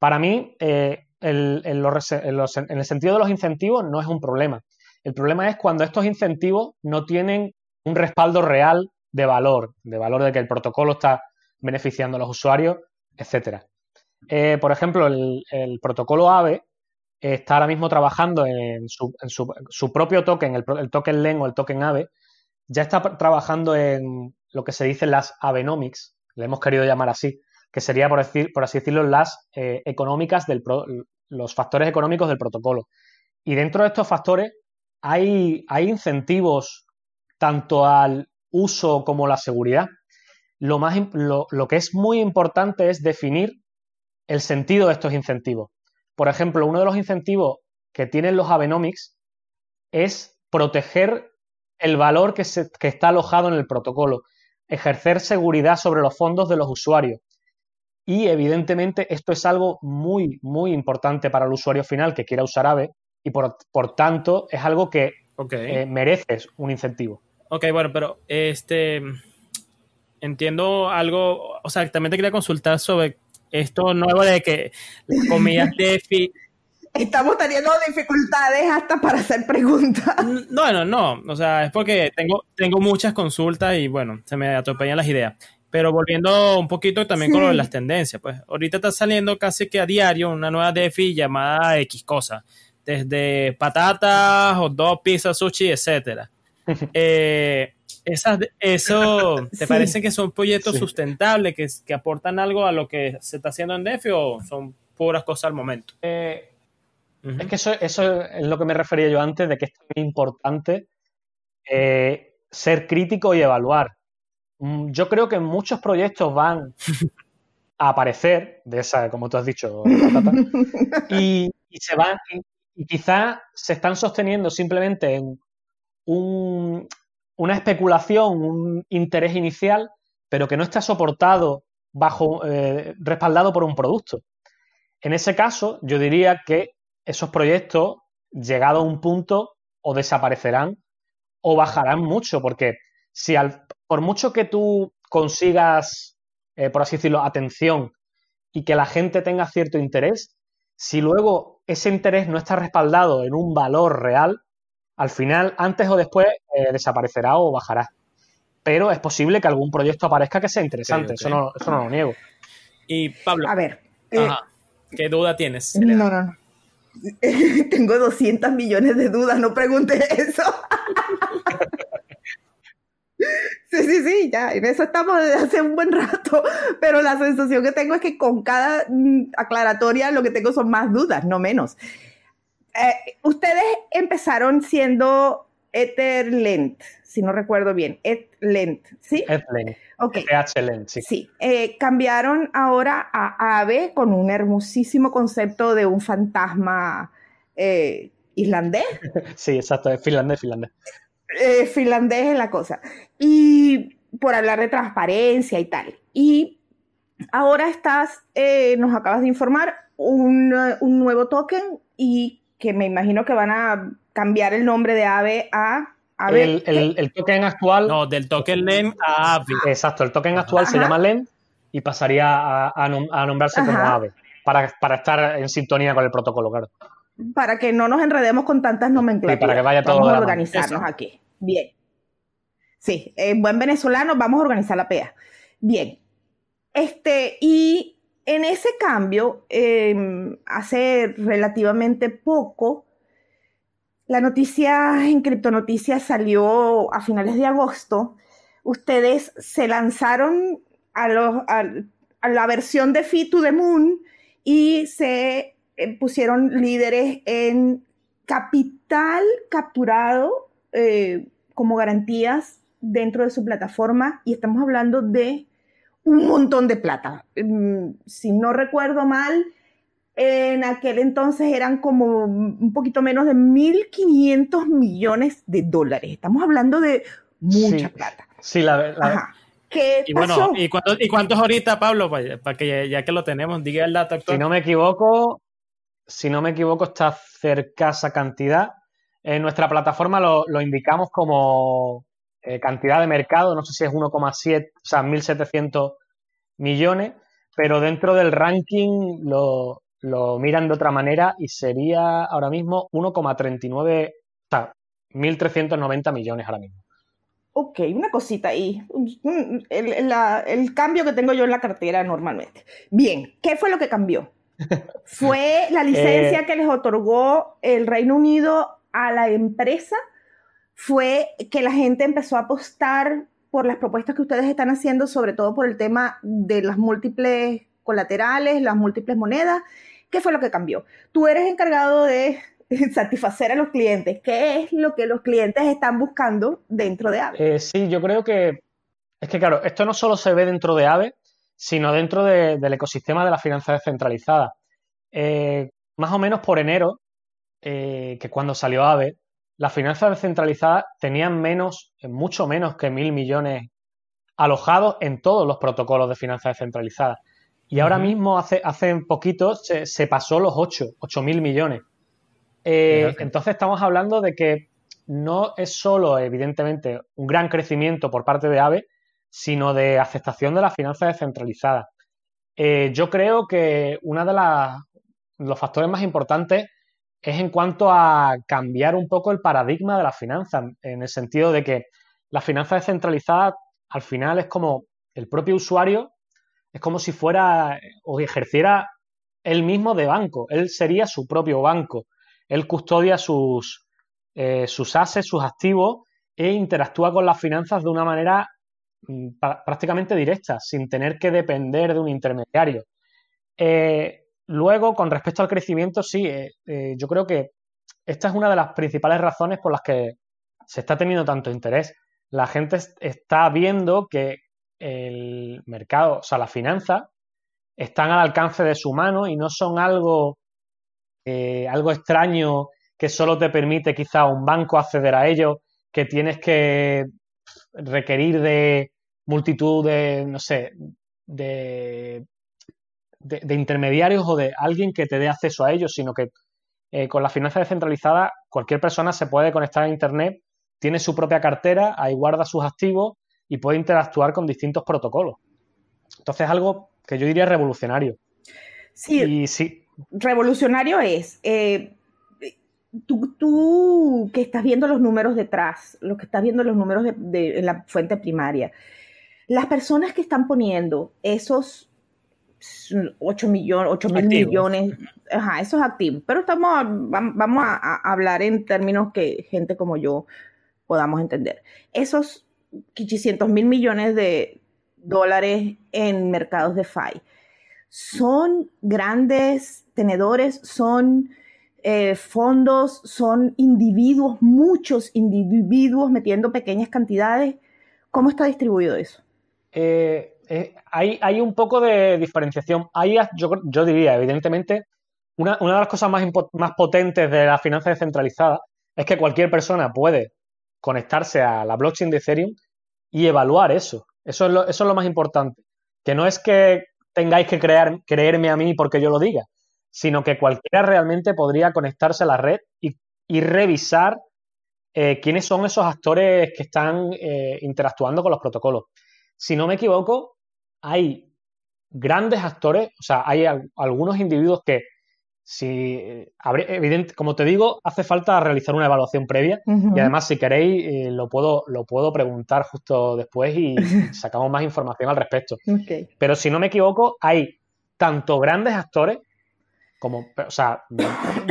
Para mí, eh, en, el sentido de los incentivos no es un problema. El problema es cuando estos incentivos no tienen un respaldo real de valor, de valor de que el protocolo está beneficiando a los usuarios, etcétera. Eh, por ejemplo, el, protocolo AVE está ahora mismo trabajando en su, propio token, el, token LEN o el token AVE, ya está trabajando en lo que se dice las Avenomics, le hemos querido llamar así, que sería, por, decir, por así decirlo, las eh, económicas del los factores económicos del protocolo. Y dentro de estos factores hay, hay incentivos tanto al uso como a la seguridad. Lo, más, lo, lo que es muy importante es definir el sentido de estos incentivos. Por ejemplo, uno de los incentivos que tienen los Avenomics es proteger el valor que, se, que, está alojado en el protocolo, ejercer seguridad sobre los fondos de los usuarios. Y evidentemente esto es algo muy, muy importante para el usuario final que quiera usar AVE y por, tanto es algo que eh, merece un incentivo. Ok, bueno, pero este entiendo algo, o sea, también te quería consultar sobre esto nuevo de que las comillas DeFi Estamos teniendo dificultades hasta para hacer preguntas. No, no, no. O sea, es porque tengo, tengo muchas consultas y bueno, se me atropellan las ideas. Pero volviendo un poquito también con las tendencias, pues ahorita está saliendo casi que a diario una nueva DeFi llamada X cosa, desde patatas, hot dog, pizza, sushi, etcétera. <laughs> eh, esas, ¿Eso <laughs> te parece que son proyectos sustentables que, que, aportan algo a lo que se está haciendo en DeFi o son puras cosas al momento? Eh, es que eso, eso, es lo que me refería yo antes, de que es muy importante eh, ser crítico y evaluar. Mm, yo creo que muchos proyectos van a aparecer, de esa, como tú has dicho, <laughs> y, se van, y, quizás se están sosteniendo simplemente en una especulación, un interés inicial, pero que no está soportado bajo, eh, respaldado por un producto. En ese caso, yo diría que esos proyectos, llegado a un punto, o desaparecerán o bajarán mucho, porque si al, por mucho que tú consigas, eh, por así decirlo, atención y que la gente tenga cierto interés, si luego ese interés no está respaldado en un valor real, al final, antes o después, eh, desaparecerá o bajará. Pero es posible que algún proyecto aparezca que sea interesante, Eso, no, eso no lo niego. Y Pablo, a ver, eh, ¿qué duda tienes? No, no, no. <laughs> Tengo 200 millones de dudas, no preguntes eso. <laughs> Sí, sí, sí, ya, en eso estamos desde hace un buen rato, pero la sensación que tengo es que con cada mm, aclaratoria lo que tengo son más dudas, no menos. Eh, ustedes empezaron siendo Etherlent, si no recuerdo bien, Etherlent, ¿sí? Etherlent. Ok. sí. Sí. Eh, cambiaron ahora a AVE con un hermosísimo concepto de un fantasma eh, islandés. <laughs> Sí, exacto, es finlandés, finlandés. Eh, finlandés es la cosa. Y por hablar de transparencia y tal. Y ahora estás, nos acabas de informar, un, un, nuevo token y que me imagino que van a cambiar el nombre de AVE a el, token actual. No, del token LEN a AVE. Exacto, el token actual se llama LEN y pasaría a, nombrarse como AVE para, estar en sintonía con el protocolo, claro. Para que no nos enredemos con tantas nomenclaturas. para que vaya todo Vamos a organizarnos aquí. Bien. Sí, en buen venezolano vamos a organizar la PEA. Bien. Este, y en ese cambio, em, hace relativamente poco, la noticia en Criptonoticias salió a finales de agosto. Ustedes se lanzaron a, la versión de Fit to the Moon y se eh, pusieron líderes en capital capturado eh, como garantías dentro de su plataforma y estamos hablando de un montón de plata. Mm, si no recuerdo mal, en aquel entonces eran como un poquito menos de 1.500 millones de dólares. Estamos hablando de mucha plata. Sí, la verdad. ¿Qué y bueno, ¿y, cuánto, ¿y cuántos ahorita, Pablo? Para que ya, que lo tenemos, diga el dato actual. Si no me equivoco, si no me equivoco, está cerca esa cantidad. En nuestra plataforma lo, indicamos como eh, cantidad de mercado, no sé si es 1,7, o sea, 1.700 millones, pero dentro del ranking lo, lo miran de otra manera y sería ahora mismo 1,39, o sea, 1.390 millones ahora mismo. Ok, una cosita ahí. El, el, cambio que tengo yo en la cartera normalmente. Bien, ¿qué fue lo que cambió? <laughs> ¿Fue la licencia eh, que les otorgó el Reino Unido a la empresa? ¿Fue que la gente empezó a apostar por las propuestas que ustedes están haciendo, sobre todo por el tema de las múltiples colaterales, las múltiples monedas? ¿Qué fue lo que cambió? Tú eres encargado de <laughs> satisfacer a los clientes. ¿Qué es lo que los clientes están buscando dentro de AVE? Eh, sí, yo creo que es que, claro, esto no solo se ve dentro de AVE, sino dentro del ecosistema de la finanza descentralizada. Eh, más o menos por enero, eh, que cuando salió AVE, las finanzas descentralizadas tenían menos, mucho menos que mil millones alojados en todos los protocolos de finanzas descentralizadas. Y ahora mismo, hace, hace poquito, se, pasó los 8, 8 mil millones. Eh, entonces estamos hablando de que no es solo, evidentemente, un gran crecimiento por parte de AVE, sino de aceptación de las finanzas descentralizadas. Eh, yo creo que uno de los factores más importantes es en cuanto a cambiar un poco el paradigma de las finanzas, en el sentido de que las finanzas descentralizadas al final es como el propio usuario es como si fuera o ejerciera él mismo de banco. Él sería su propio banco. Él custodia sus, eh, sus assets, sus activos e interactúa con las finanzas de una manera mm, prácticamente directa, sin tener que depender de un intermediario. Eh, luego, con respecto al crecimiento, sí, eh, yo creo que esta es una de las principales razones por las que se está teniendo tanto interés. La gente está viendo que el mercado, o sea, las finanzas, están al alcance de su mano y no son algo, eh, algo extraño que solo te permite quizá un banco acceder a ello, que tienes que requerir de multitud de, no sé, de, de, intermediarios o de alguien que te dé acceso a ellos, sino que eh, con la finanza descentralizada cualquier persona se puede conectar a Internet, tiene su propia cartera, ahí guarda sus activos y puede interactuar con distintos protocolos. Entonces es algo que yo diría revolucionario. Sí, sí. revolucionario es, eh, tú, que estás viendo los números detrás, lo que estás viendo los números de, en la fuente primaria, las personas que están poniendo esos 8 millones, 8 mil millones, ajá, esos activos, pero estamos, vamos a, a hablar en términos que gente como yo podamos entender. Esos 800 mil millones de dólares en mercados de FI. Son grandes tenedores, son eh, fondos, son individuos, muchos individuos metiendo pequeñas cantidades. ¿Cómo está distribuido eso? Eh, eh, hay, un poco de diferenciación. Hay, yo, diría, evidentemente, una, de las cosas más, más potentes de la finanza descentralizada es que cualquier persona puede conectarse a la blockchain de Ethereum y evaluar eso. Eso es lo, eso es lo más importante. Que no es que tengáis que crear, creerme a mí porque yo lo diga, sino que cualquiera realmente podría conectarse a la red y, revisar eh, quiénes son esos actores que están eh, interactuando con los protocolos. Si no me equivoco, hay grandes actores, o sea, hay algunos individuos que si, evidente, como te digo, hace falta realizar una evaluación previa y además si queréis eh, lo, puedo, lo puedo preguntar justo después y <laughs> sacamos más información al respecto. Pero si no me equivoco, hay tanto grandes actores como, o sea,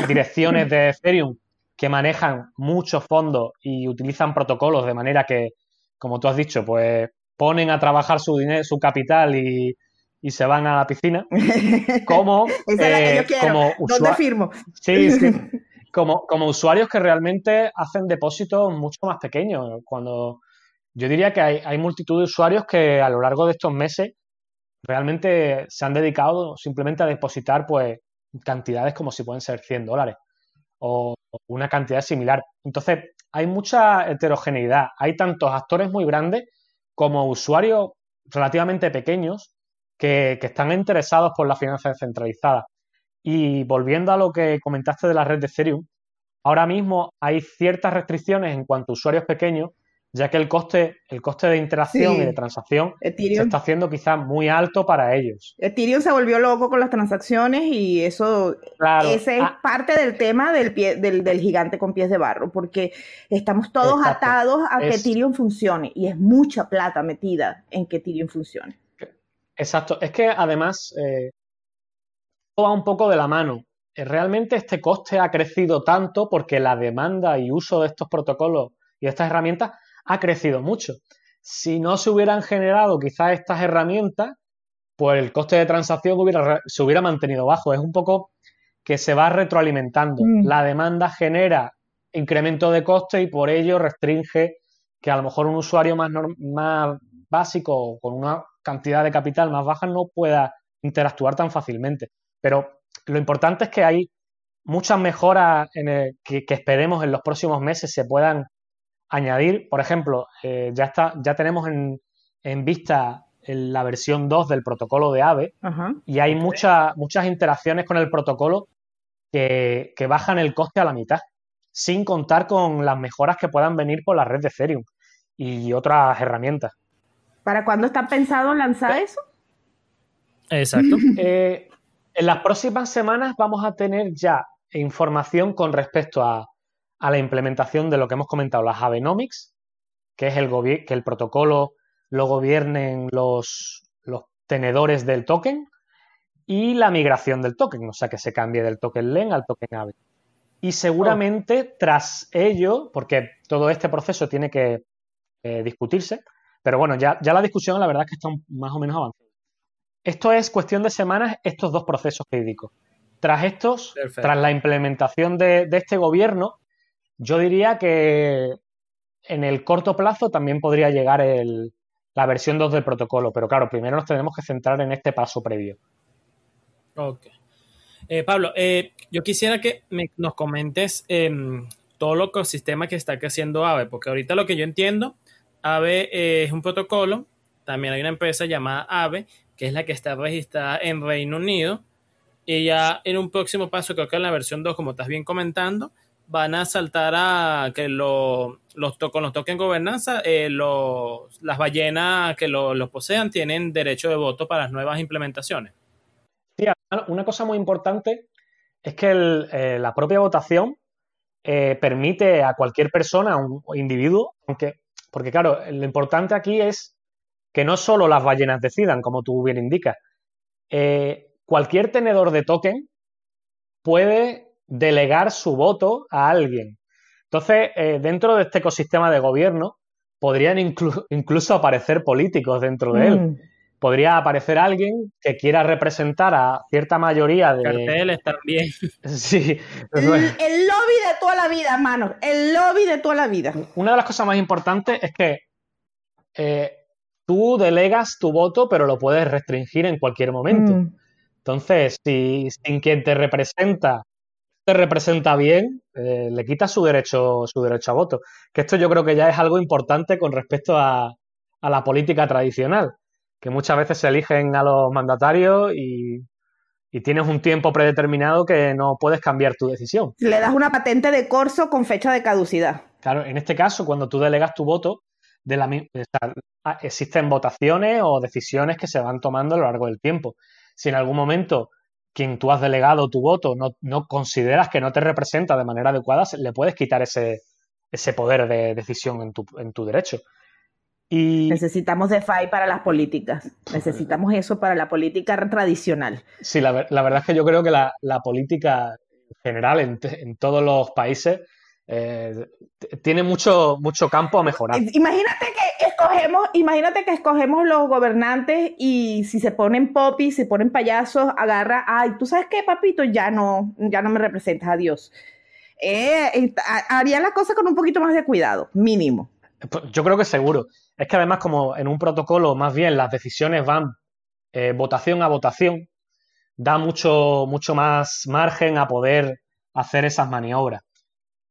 direcciones de Ethereum que manejan muchos fondos y utilizan protocolos de manera que, como tú has dicho, pues ponen a trabajar su dinero, su capital y, y se van a la piscina, como, <laughs> Esa es la que yo eh, quiero. como usuario. firmo? Sí, sí. <laughs> como, como usuarios que realmente hacen depósitos mucho más pequeños. Cuando yo diría que hay, hay multitud de usuarios que a lo largo de estos meses realmente se han dedicado simplemente a depositar pues cantidades como si pueden ser 100 dólares o una cantidad similar. Entonces, hay mucha heterogeneidad. Hay tantos actores muy grandes como usuarios relativamente pequeños que, están interesados por la finanza descentralizada. Y volviendo a lo que comentaste de la red de Ethereum, ahora mismo hay ciertas restricciones en cuanto a usuarios pequeños ya que el coste, el coste de interacción y de transacción se está haciendo quizás muy alto para ellos. Ethereum se volvió loco con las transacciones y eso ese es ah. parte del tema del, pie, del, del, gigante con pies de barro, porque estamos todos atados a que Ethereum funcione y es mucha plata metida en que Ethereum funcione. Exacto, es que además eh, va un poco de la mano. Eh, realmente este coste ha crecido tanto porque la demanda y uso de estos protocolos y estas herramientas ha crecido mucho. Si no se hubieran generado quizás estas herramientas, pues el coste de transacción hubiera, se hubiera mantenido bajo. Es un poco que se va retroalimentando. Mm. La demanda genera incremento de coste y por ello restringe que a lo mejor un usuario más, más básico con una cantidad de capital más baja no pueda interactuar tan fácilmente. Pero lo importante es que hay muchas mejoras en que, que, esperemos en los próximos meses se puedan añadir, por ejemplo, eh, ya, está, ya tenemos en, en vista la versión 2 del protocolo de AVE y hay muchas muchas interacciones con el protocolo que, bajan el coste a la mitad, sin contar con las mejoras que puedan venir por la red de Ethereum y otras herramientas. ¿Para cuándo está pensado lanzar eh, eso? Exacto. <laughs> Eh, en las próximas semanas vamos a tener ya información con respecto a a la implementación de lo que hemos comentado, las Abenomics, que es el, que el protocolo lo gobiernen los, los tenedores del token, y la migración del token, o sea, que se cambie del token LEN al token AVE. Y seguramente tras ello, porque todo este proceso tiene que eh, discutirse, pero bueno, ya, ya, la discusión la verdad es que está más o menos avanzada. Esto es cuestión de semanas, estos dos procesos jurídicos. Tras estos, tras la implementación de, de, este gobierno, yo diría que en el corto plazo también podría llegar la versión 2 del protocolo, pero claro, primero nos tenemos que centrar en este paso previo. Ok. Eh, Pablo, eh, yo quisiera que nos comentes em, todo el ecosistema que está haciendo AVE, porque ahorita lo que yo entiendo, AVE es un protocolo, también hay una empresa llamada AVE, que es la que está registrada en Reino Unido, y ya en un próximo paso, creo que en la versión 2, como estás bien comentando, van a saltar a que lo, los con los tokens gobernanza, eh, las ballenas que los posean tienen derecho de voto para las nuevas implementaciones. Sí, una cosa muy importante es que eh, la propia votación eh, permite a cualquier persona, a un individuo, aunque, porque claro, lo importante aquí es que no solo las ballenas decidan, como tú bien indicas, cualquier tenedor de token puede delegar su voto a alguien. Entonces, eh, dentro de este ecosistema de gobierno, podrían incluso aparecer políticos dentro de él. Mm. Podría aparecer alguien que quiera representar a cierta mayoría de. Carteles también. <laughs> Sí. El, lobby de toda la vida, hermano. El lobby de toda la vida. Una de las cosas más importantes es que eh, tú delegas tu voto, pero lo puedes restringir en cualquier momento. Mm. Entonces, si sin quien te representa representa bien, eh, le quita su derecho, su derecho a voto. Que esto yo creo que ya es algo importante con respecto a, la política tradicional, que muchas veces se eligen a los mandatarios y, tienes un tiempo predeterminado que no puedes cambiar tu decisión. Le das una patente de corso con fecha de caducidad. Claro, en este caso, cuando tú delegas tu voto, de la, existen votaciones o decisiones que se van tomando a lo largo del tiempo. Si en algún momento quien tú has delegado tu voto no, consideras que no te representa de manera adecuada, le puedes quitar ese, ese poder de decisión en tu, en tu derecho. Y... Necesitamos DeFi para las políticas. Necesitamos eso para la política tradicional. Sí, la, verdad es que yo creo que la, política en general en, todos los países eh, tiene mucho, mucho campo a mejorar. Imagínate que escogemos, imagínate que escogemos los gobernantes y si se ponen popis, se ponen payasos, agarra, ay, tú sabes qué, papito, ya no, ya no me representas, adiós. eh, haría la cosa con un poquito más de cuidado, mínimo. Pues, yo creo que seguro. Es que además, como en un protocolo, más bien las decisiones van eh, votación a votación, da mucho, mucho más margen a poder hacer esas maniobras.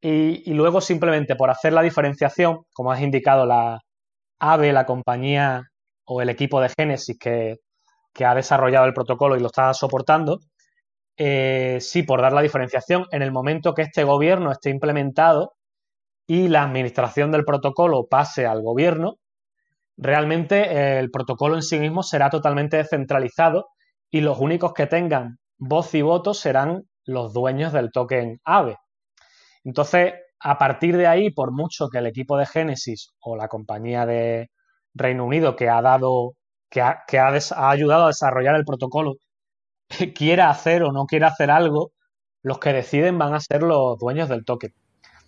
Y, luego simplemente por hacer la diferenciación, como has indicado, la AVE, la compañía o el equipo de Génesis que, ha desarrollado el protocolo y lo está soportando, eh, sí, por dar la diferenciación, en el momento que este gobierno esté implementado y la administración del protocolo pase al gobierno, realmente el protocolo en sí mismo será totalmente descentralizado y los únicos que tengan voz y voto serán los dueños del token AVE. Entonces, a partir de ahí, por mucho que el equipo de Genesis o la compañía de Reino Unido que ha dado, que ha, ayudado a desarrollar el protocolo, <laughs> quiera hacer o no quiera hacer algo, los que deciden van a ser los dueños del token.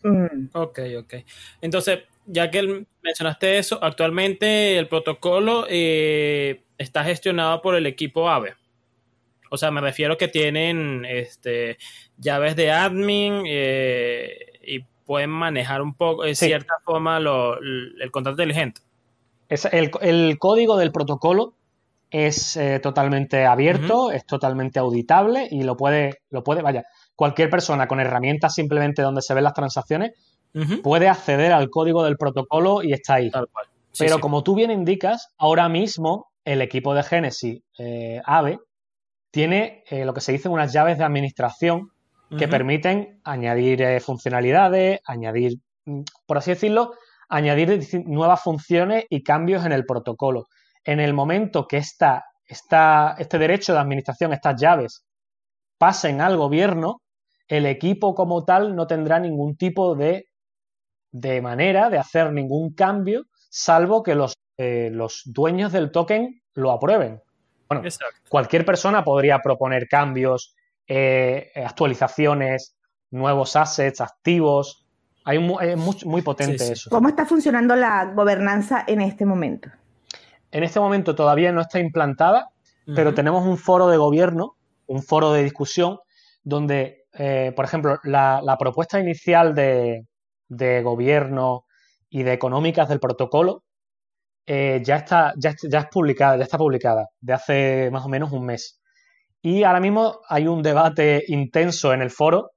Mm. Ok, ok. Entonces, ya que mencionaste eso, actualmente el protocolo eh, está gestionado por el equipo AVE. O sea, me refiero que tienen este, llaves de admin eh, y pueden manejar un poco, de cierta forma, el contrato inteligente. Es el, código del protocolo es eh, totalmente abierto, es totalmente auditable y lo puede, lo puede, vaya, cualquier persona con herramientas simplemente donde se ven las transacciones puede acceder al código del protocolo y está ahí. Pero como tú bien indicas, ahora mismo el equipo de Genesis eh, AVE tiene eh, lo que se dice unas llaves de administración que permiten añadir eh, funcionalidades, añadir, mm, por así decirlo, añadir nuevas funciones y cambios en el protocolo. En el momento que esta, este derecho de administración, estas llaves, pasen al gobierno, el equipo como tal no tendrá ningún tipo de, de manera de hacer ningún cambio, salvo que los, eh, los dueños del token lo aprueben. Bueno, cualquier persona podría proponer cambios, eh, actualizaciones, nuevos assets, activos. Hay es muy, potente eso. ¿Cómo está funcionando la gobernanza en este momento? En este momento todavía no está implantada, pero tenemos un foro de gobierno, un foro de discusión, donde, eh, por ejemplo, la, propuesta inicial de, de, gobierno y de económicas del protocolo eh, ya, está, ya, es publicada, ya está publicada de hace más o menos un mes. Y ahora mismo hay un debate intenso en el foro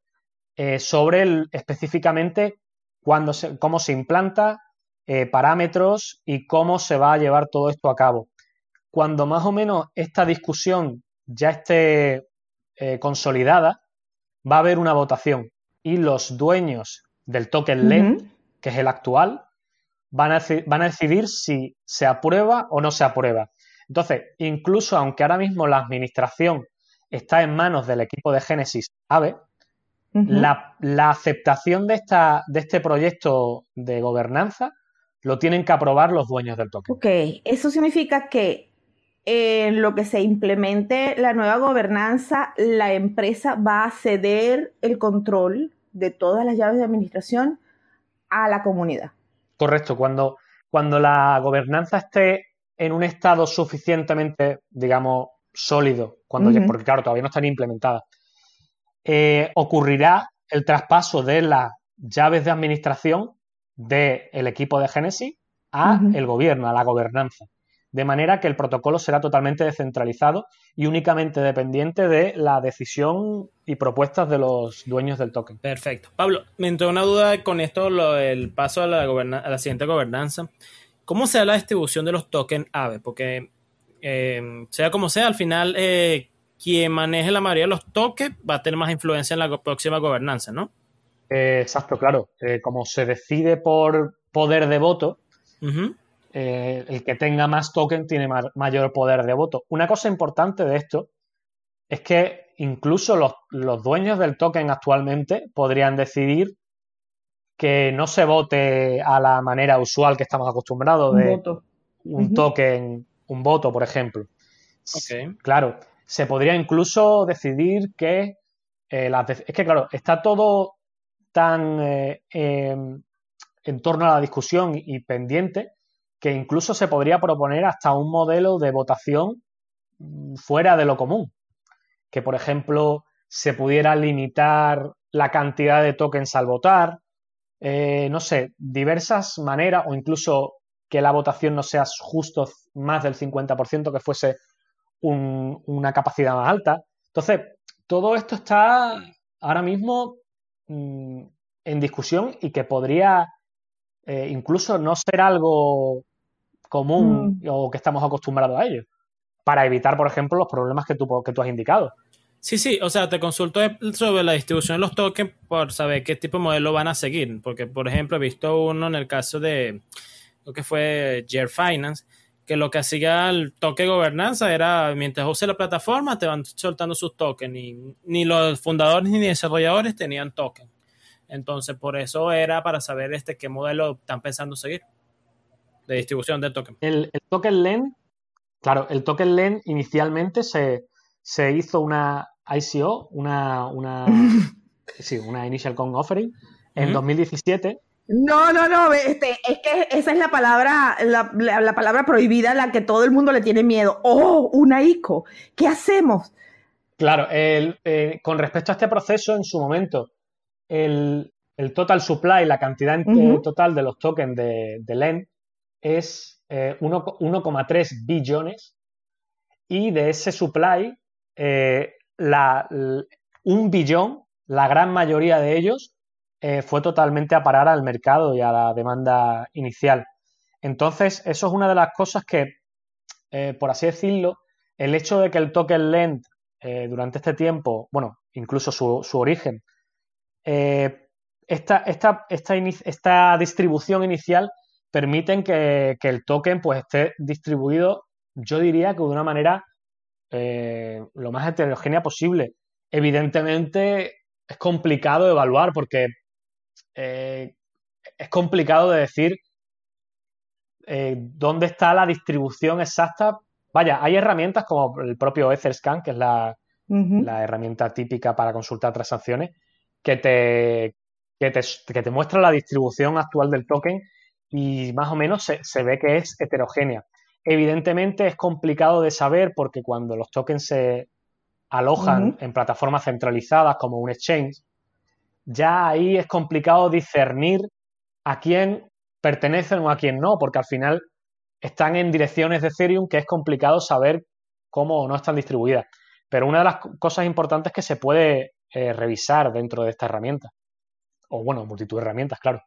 eh, sobre específicamente cuándo cómo se implanta, eh, parámetros y cómo se va a llevar todo esto a cabo. Cuando más o menos esta discusión ya esté consolidada, va a haber una votación y los dueños del token LED, que es el actual, van a, van a decidir si se aprueba o no se aprueba. Entonces, incluso aunque ahora mismo la administración está en manos del equipo de Génesis AVE, la, aceptación de, esta, de este proyecto de gobernanza lo tienen que aprobar los dueños del token. Ok, eso significa que en lo que se implemente la nueva gobernanza, la empresa va a ceder el control de todas las llaves de administración a la comunidad. Correcto, cuando, cuando la gobernanza esté en un estado suficientemente, digamos, sólido, cuando porque claro, todavía no están implementadas, eh, ocurrirá el traspaso de las llaves de administración del equipo de Genesis a el gobierno, a la gobernanza de manera que el protocolo será totalmente descentralizado y únicamente dependiente de la decisión y propuestas de los dueños del token. Perfecto. Pablo, me entró una duda con esto, lo, el paso a la, a la siguiente gobernanza. ¿Cómo será la distribución de los tokens AVE? Porque eh, sea como sea, al final eh, quien maneje la mayoría de los tokens va a tener más influencia en la próxima gobernanza, ¿no? Eh, exacto, claro. como se decide por poder de voto, eh, el que tenga más token tiene mayor poder de voto. Una cosa importante de esto es que incluso los, dueños del token actualmente podrían decidir que no se vote a la manera usual que estamos acostumbrados de un, token, un voto, por ejemplo. Claro, se podría incluso decidir que eh, es que, claro, está todo tan eh, em, en torno a la discusión y pendiente que incluso se podría proponer hasta un modelo de votación mm, fuera de lo común. Que, por ejemplo, se pudiera limitar la cantidad de tokens al votar, eh, no sé, diversas maneras o incluso que la votación no sea justo más del 50%, que fuese una capacidad más alta. Entonces, todo esto está ahora mismo mm, en discusión y que podría eh, incluso no ser algo común mm. o que estamos acostumbrados a ello, para evitar, por ejemplo, los problemas que tú, que tú has indicado. Sí, sí, o sea, te consulto sobre la distribución de los tokens por saber qué tipo de modelo van a seguir, porque, por ejemplo, he visto uno en el caso de lo que fue Jer Finance, que lo que hacía el toque de gobernanza era, mientras use la plataforma, te van soltando sus tokens, y ni los fundadores ni desarrolladores tenían tokens. Entonces, por eso era para saber este qué modelo están pensando seguir de distribución del token. El, token LEN, claro, el token LEN inicialmente se, hizo una ICO, una, una, <laughs> sí, una Initial Coin Offering, en 2017. No, no, no, este, es que esa es la palabra, la, palabra prohibida a la que todo el mundo le tiene miedo. ¡Oh, una ICO! ¿Qué hacemos? Claro, eh, con respecto a este proceso, en su momento, el, total supply, la cantidad total de los tokens de, de LEN, es 1,3 eh, billones y de ese supply, eh, un billón, la gran mayoría de ellos, eh, fue totalmente a parar al mercado y a la demanda inicial. Entonces, eso es una de las cosas que, por así decirlo, el hecho de que el token lend durante este tiempo, bueno, incluso su, su origen, esta, esta, esta, distribución inicial permiten que, el token pues esté distribuido, yo diría que de una manera eh, lo más heterogénea posible. Evidentemente es complicado evaluar porque eh, es complicado de decir eh, dónde está la distribución exacta. Vaya, hay herramientas como el propio Etherscan, que es la, la herramienta típica para consultar transacciones, que te, que te, que te muestra la distribución actual del token y más o menos se, ve que es heterogénea. Evidentemente es complicado de saber porque cuando los tokens se alojan en plataformas centralizadas como un exchange, ya ahí es complicado discernir a quién pertenecen o a quién no, porque al final están en direcciones de Ethereum que es complicado saber cómo o no están distribuidas. Pero una de las cosas importantes que se puede eh, revisar dentro de esta herramienta. O bueno, multitud de herramientas, claro.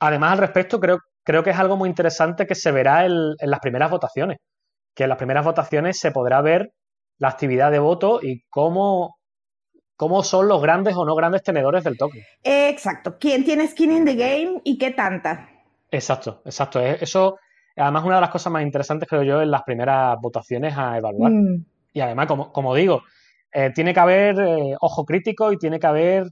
Además, al respecto, creo, creo que es algo muy interesante que se verá en, las primeras votaciones. Que en las primeras votaciones se podrá ver la actividad de voto y cómo, cómo son los grandes o no grandes tenedores del token. Exacto. ¿Quién tiene skin in the game y qué tanta? Exacto, exacto. Eso, además, una de las cosas más interesantes, creo yo, en las primeras votaciones a evaluar. Mm. Y además, como, como digo, eh, tiene que haber eh, ojo crítico y tiene que haber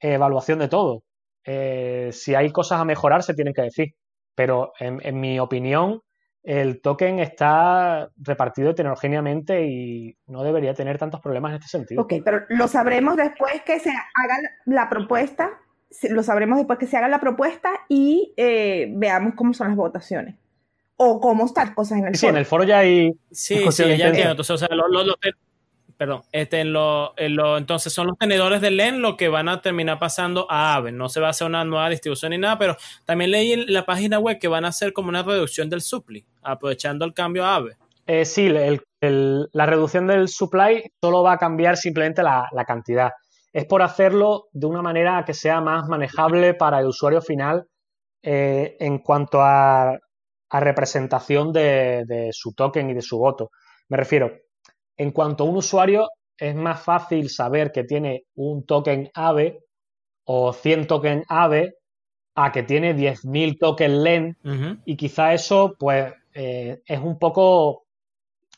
eh, evaluación de todo. Eh, si hay cosas a mejorar, se tienen que decir. Pero en, mi opinión, el token está repartido heterogéneamente y no debería tener tantos problemas en este sentido. Ok, pero lo sabremos después que se haga la propuesta, lo sabremos después que se haga la propuesta y eh, veamos cómo son las votaciones. O cómo están cosas en el foro. Sí, en el foro ya hay. Sí, sí, ya entiendo. Entonces, o sea, perdón, este, en lo, en lo, entonces son los tenedores de LEN lo que van a terminar pasando a AVE. No se va a hacer una nueva distribución ni nada, pero también leí en la página web que van a hacer como una reducción del supply, aprovechando el cambio a AVE. Eh, sí, la reducción del supply solo va a cambiar simplemente la, cantidad. Es por hacerlo de una manera que sea más manejable para el usuario final eh, en cuanto a, representación de, de su token y de su voto. Me refiero, en cuanto a un usuario, es más fácil saber que tiene un token AVE o 100 tokens AVE a que tiene 10.000 tokens LEN y quizá eso pues eh, es un poco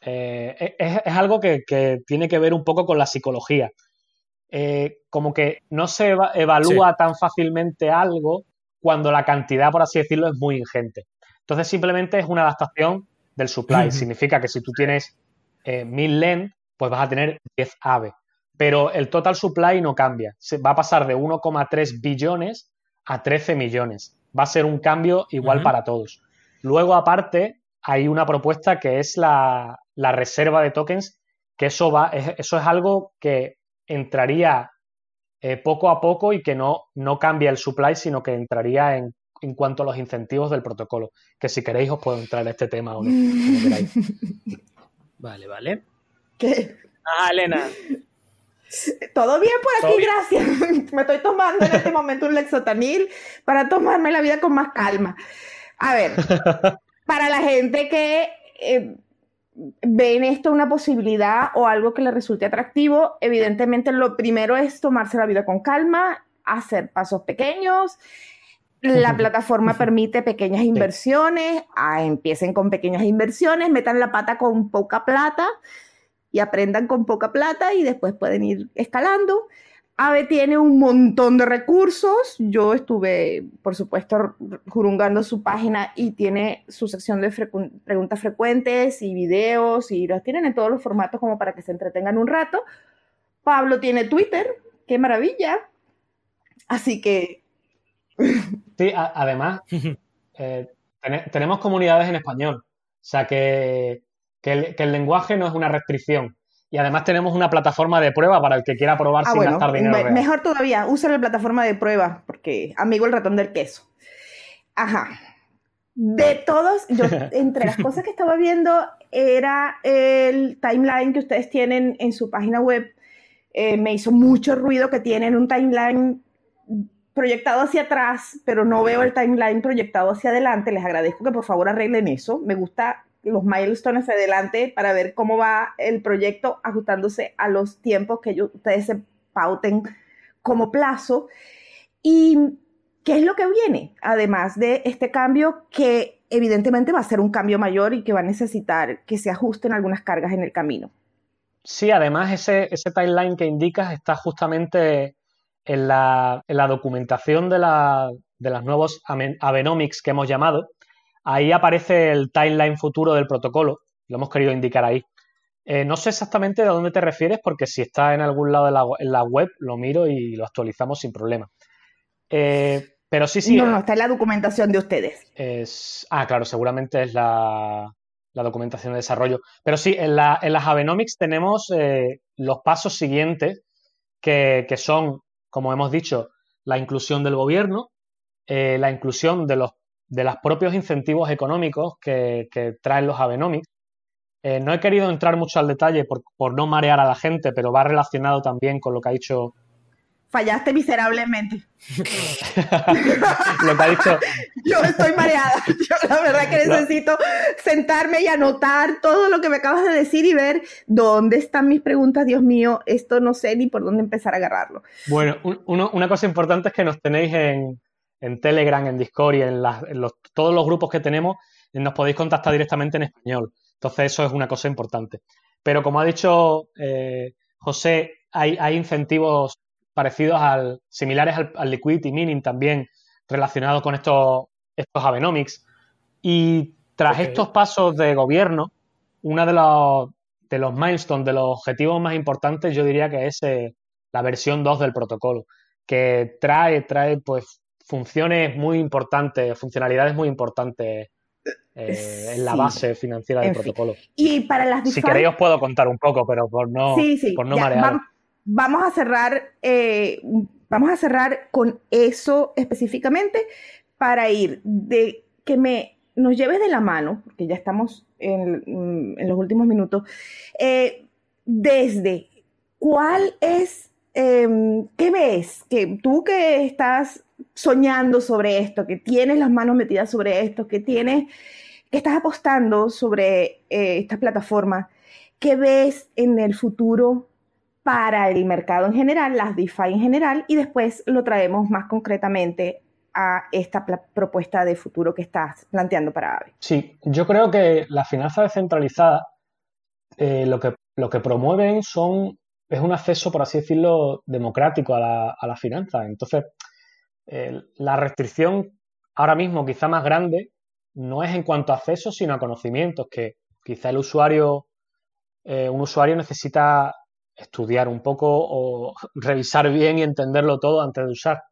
eh, es, algo que, tiene que ver un poco con la psicología. Eh, como que no se evalúa tan fácilmente algo cuando la cantidad por así decirlo es muy ingente. Entonces simplemente es una adaptación del supply. Significa que si tú tienes eh, 1000 LEN, pues vas a tener 10 AVE. Pero el total supply no cambia. Se va a pasar de 1,3 billones a 13 millones. Va a ser un cambio igual para todos. Luego, aparte, hay una propuesta que es la, reserva de tokens, que eso, va, eso es algo que entraría eh, poco a poco y que no, no cambia el supply, sino que entraría en, en cuanto a los incentivos del protocolo. Que si queréis os puedo entrar en este tema o no, <laughs> Vale, vale. ¿Qué? Ah, Elena. Todo bien por aquí, gracias. <laughs> Me estoy tomando en este momento un lexotanil para tomarme la vida con más calma. A ver, <laughs> para la gente que eh, ve en esto una posibilidad o algo que le resulte atractivo, evidentemente lo primero es tomarse la vida con calma, hacer pasos pequeños. La <laughs> plataforma permite pequeñas inversiones, ah, empiecen con pequeñas inversiones, metan la pata con poca plata y aprendan con poca plata y después pueden ir escalando. AVE tiene un montón de recursos. Yo estuve, por supuesto, jurungando su página y tiene su sección de preguntas frecuentes y videos y los tienen en todos los formatos como para que se entretengan un rato. Pablo tiene Twitter, qué maravilla. Así que... <laughs> Sí, además, eh, tenemos comunidades en español. O sea que que el, lenguaje no es una restricción. Y además tenemos una plataforma de prueba para el que quiera probar ah, sin gastar dinero. mejor todavía, usa la plataforma de prueba, porque amigo el ratón del queso. Ajá. De todos, yo <laughs> entre las cosas que estaba viendo era el timeline que ustedes tienen en su página web. Eh, me hizo mucho ruido que tienen un timeline proyectado hacia atrás, pero no veo el timeline proyectado hacia adelante. Les agradezco que por favor arreglen eso. Me gusta los milestones adelante para ver cómo va el proyecto ajustándose a los tiempos que ustedes se pauten como plazo. ¿Y qué es lo que viene? Además de este cambio que evidentemente va a ser un cambio mayor y que va a necesitar que se ajusten algunas cargas en el camino. Sí, además ese, ese timeline que indicas está justamente en la, en la documentación de, la, de las nuevos Abenomics que hemos llamado, Ahí aparece el timeline futuro del protocolo, lo hemos querido indicar ahí. Eh, no sé exactamente de dónde te refieres porque si está en algún lado de la, en la web lo miro y lo actualizamos sin problema. Eh, pero sí, sí. No, no, está en la documentación de ustedes. Es, ah, claro, seguramente es la, documentación de desarrollo. Pero sí, en, la, en las Abenomics tenemos eh, los pasos siguientes que, que, son, como hemos dicho, la inclusión del gobierno, la inclusión de los de los propios incentivos económicos que, traen los Abenomics. Eh, no he querido entrar mucho al detalle por, no marear a la gente, pero va relacionado también con lo que ha dicho. Fallaste miserablemente. <laughs> lo que ha dicho. Yo estoy mareada. <laughs> Yo la verdad que necesito sentarme y anotar todo lo que me acabas de decir y ver dónde están mis preguntas. Dios mío, esto no sé ni por dónde empezar a agarrarlo. Bueno, una cosa importante es que nos tenéis en, en Telegram, en Discord y en, todos los grupos que tenemos, nos podéis contactar directamente en español. Entonces, eso es una cosa importante. Pero como ha dicho eh, José, hay, incentivos parecidos al, similares al, liquidity mining también relacionados con estos, estos Abenomics. Y tras estos pasos de gobierno, uno de los, de los milestones, de los objetivos más importantes, yo diría que es eh, la versión 2 del protocolo, que trae, trae pues funciones muy importantes, funcionalidades muy importantes eh, en la base financiera del protocolo. Y para las Si queréis os puedo contar un poco, pero por no, por no marear. Vamos, a cerrar, eh, vamos a cerrar con eso específicamente para ir de que me nos lleves de la mano, porque ya estamos en, los últimos minutos, eh, desde cuál es, em, ¿qué ves? Que tú que estás soñando sobre esto, que tienes las manos metidas sobre esto, que tienes, que estás apostando sobre eh, esta plataforma, ¿qué ves en el futuro para el mercado en general, las DeFi en general, y después lo traemos más concretamente a esta propuesta de futuro que estás planteando para AVE. Sí, yo creo que la finanza descentralizada eh, lo, que, lo que promueven son, es un acceso, por así decirlo, democrático a la, a la finanza. Entonces, la restricción ahora mismo quizá más grande no es en cuanto a acceso, sino a conocimientos, que quizá el usuario, eh, un usuario necesita estudiar un poco o <laughs> revisar bien y entenderlo todo antes de usar.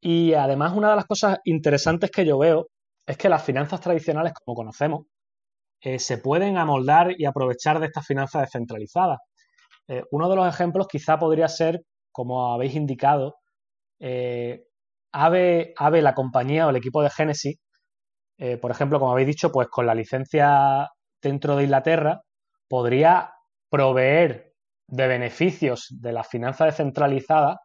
Y además una de las cosas interesantes que yo veo es que las finanzas tradicionales, como conocemos, eh, se pueden amoldar y aprovechar de estas finanzas descentralizadas. Eh, uno de los ejemplos quizá podría ser como habéis indicado, eh, Ave, la compañía o el equipo de Genesis, por ejemplo, como habéis dicho, pues con la licencia dentro de Inglaterra, podría proveer de beneficios de la finanza descentralizada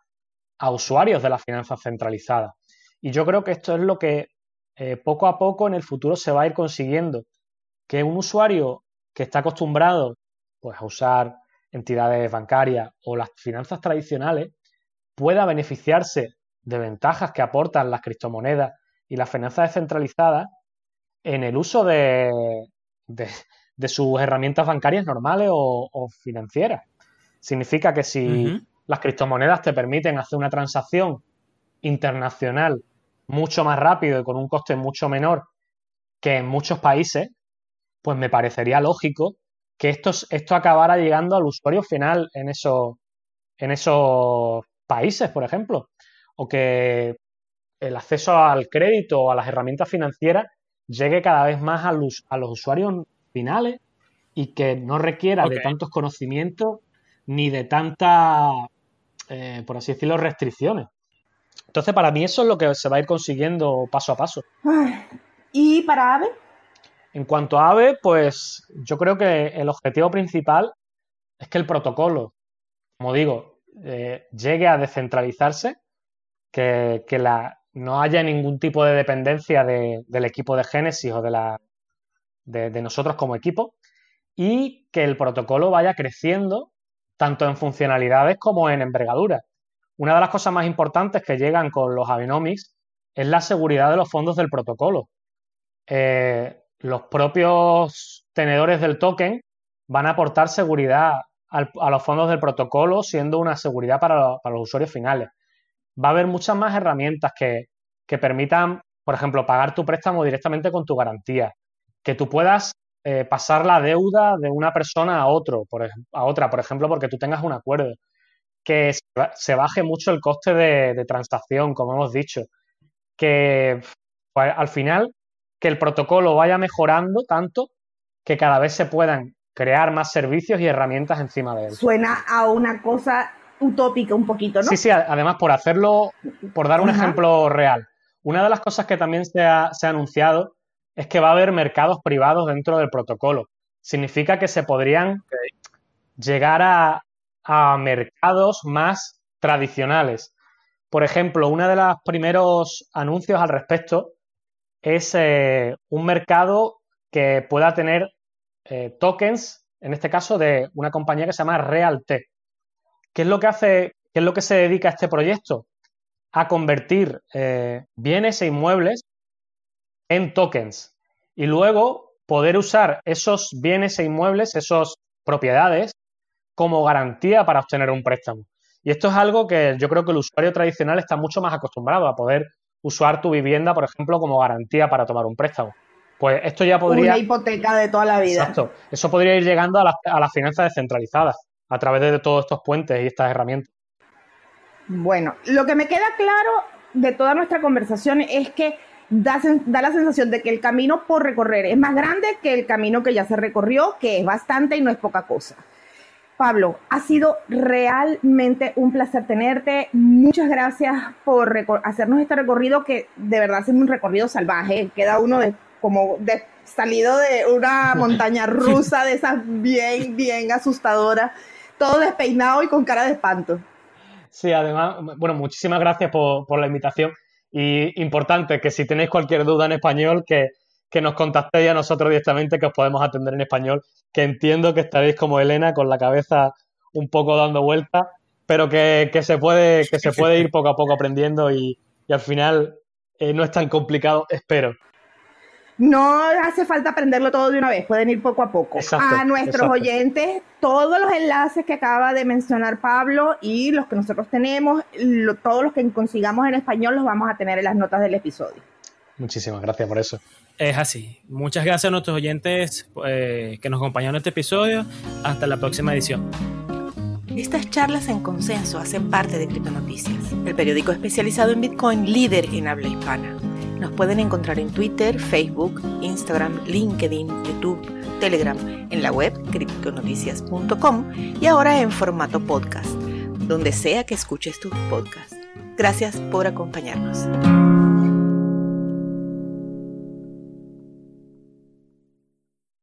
a usuarios de la finanza centralizada. Y yo creo que esto es lo que eh, poco a poco en el futuro se va a ir consiguiendo, que un usuario que está acostumbrado pues, a usar entidades bancarias o las finanzas tradicionales pueda beneficiarse de ventajas que aportan las criptomonedas y las finanzas descentralizadas en el uso de, de, sus herramientas bancarias normales o, financieras. Significa que si las criptomonedas te permiten hacer una transacción internacional mucho más rápido y con un coste mucho menor que en muchos países, pues me parecería lógico que esto, esto acabara llegando al usuario final en esos, en esos países, por ejemplo, o que el acceso al crédito o a las herramientas financieras llegue cada vez más a los, a los usuarios finales y que no requiera de tantos conocimientos ni de tantas, eh, por así decirlo, restricciones. Entonces, para mí eso es lo que se va a ir consiguiendo paso a paso. ¿Y para AVE? En cuanto a AVE, pues yo creo que el objetivo principal es que el protocolo, como digo, eh, llegue a descentralizarse, que, la, no haya ningún tipo de dependencia del equipo de Genesis o de, la, de, nosotros como equipo y que el protocolo vaya creciendo tanto en funcionalidades como en envergadura. Una de las cosas más importantes que llegan con los Abenomics es la seguridad de los fondos del protocolo. Eh, los propios tenedores del token van a aportar seguridad a los fondos del protocolo, siendo una seguridad para, los usuarios finales. Va a haber muchas más herramientas que, permitan, por ejemplo, pagar tu préstamo directamente con tu garantía, que tú puedas eh, pasar la deuda de una persona a otro, a otra, por ejemplo, porque tú tengas un acuerdo, que se baje mucho el coste de, transacción, como hemos dicho, que pues, al final que el protocolo vaya mejorando tanto que cada vez se puedan crear más servicios y herramientas encima de él. Suena a una cosa utópica un poquito, ¿no? Sí, sí, además por hacerlo, por dar un ejemplo real. Una de las cosas que también se ha, anunciado es que va a haber mercados privados dentro del protocolo. Significa que se podrían llegar a, a mercados más tradicionales. Por ejemplo, uno de los primeros anuncios al respecto es eh, un mercado que pueda tener eh, tokens, en este caso de una compañía que se llama Realte. ¿Qué es lo que hace, qué es lo que se dedica a este proyecto? A convertir eh, bienes e inmuebles en tokens y luego poder usar esos bienes e inmuebles, esas propiedades, como garantía para obtener un préstamo. Y esto es algo que yo creo que el usuario tradicional está mucho más acostumbrado a poder usar tu vivienda, por ejemplo, como garantía para tomar un préstamo. Pues esto ya podría... Una hipoteca de toda la vida. Exacto. Eso podría ir llegando a las, a las finanzas descentralizadas a través de todos estos puentes y estas herramientas. Bueno, lo que me queda claro de toda nuestra conversación es que da, da, la sensación de que el camino por recorrer es más grande que el camino que ya se recorrió, que es bastante y no es poca cosa. Pablo, ha sido realmente un placer tenerte. Muchas gracias por hacernos este recorrido que de verdad es un recorrido salvaje. Queda uno de como de, salido de una <laughs> montaña rusa de esas bien, bien asustadoras, todo despeinado y con cara de espanto. Sí, además, bueno, muchísimas gracias por, por la invitación. Y importante que si tenéis cualquier duda en español, que, que nos contactéis a nosotros directamente, que os podemos atender en español, que entiendo que estaréis como Elena con la cabeza un poco dando vueltas, pero que, se puede, que se puede ir poco a poco aprendiendo y, al final eh, no es tan complicado, espero. No hace falta aprenderlo todo de una vez, pueden ir poco a poco. a nuestros oyentes, todos los enlaces que acaba de mencionar Pablo y los que nosotros tenemos, todos los que consigamos en español los vamos a tener en las notas del episodio. Muchísimas gracias por eso. Es así. Muchas gracias a nuestros oyentes eh, que nos acompañaron en este episodio. Hasta la próxima edición. Estas charlas en consenso hacen parte de Criptonoticias, el periódico especializado en Bitcoin líder en habla hispana. Nos pueden encontrar en Twitter, Facebook, Instagram, LinkedIn, YouTube, Telegram, en la web criptonoticias.com y ahora en formato podcast donde sea que escuches tus podcasts. Gracias por acompañarnos.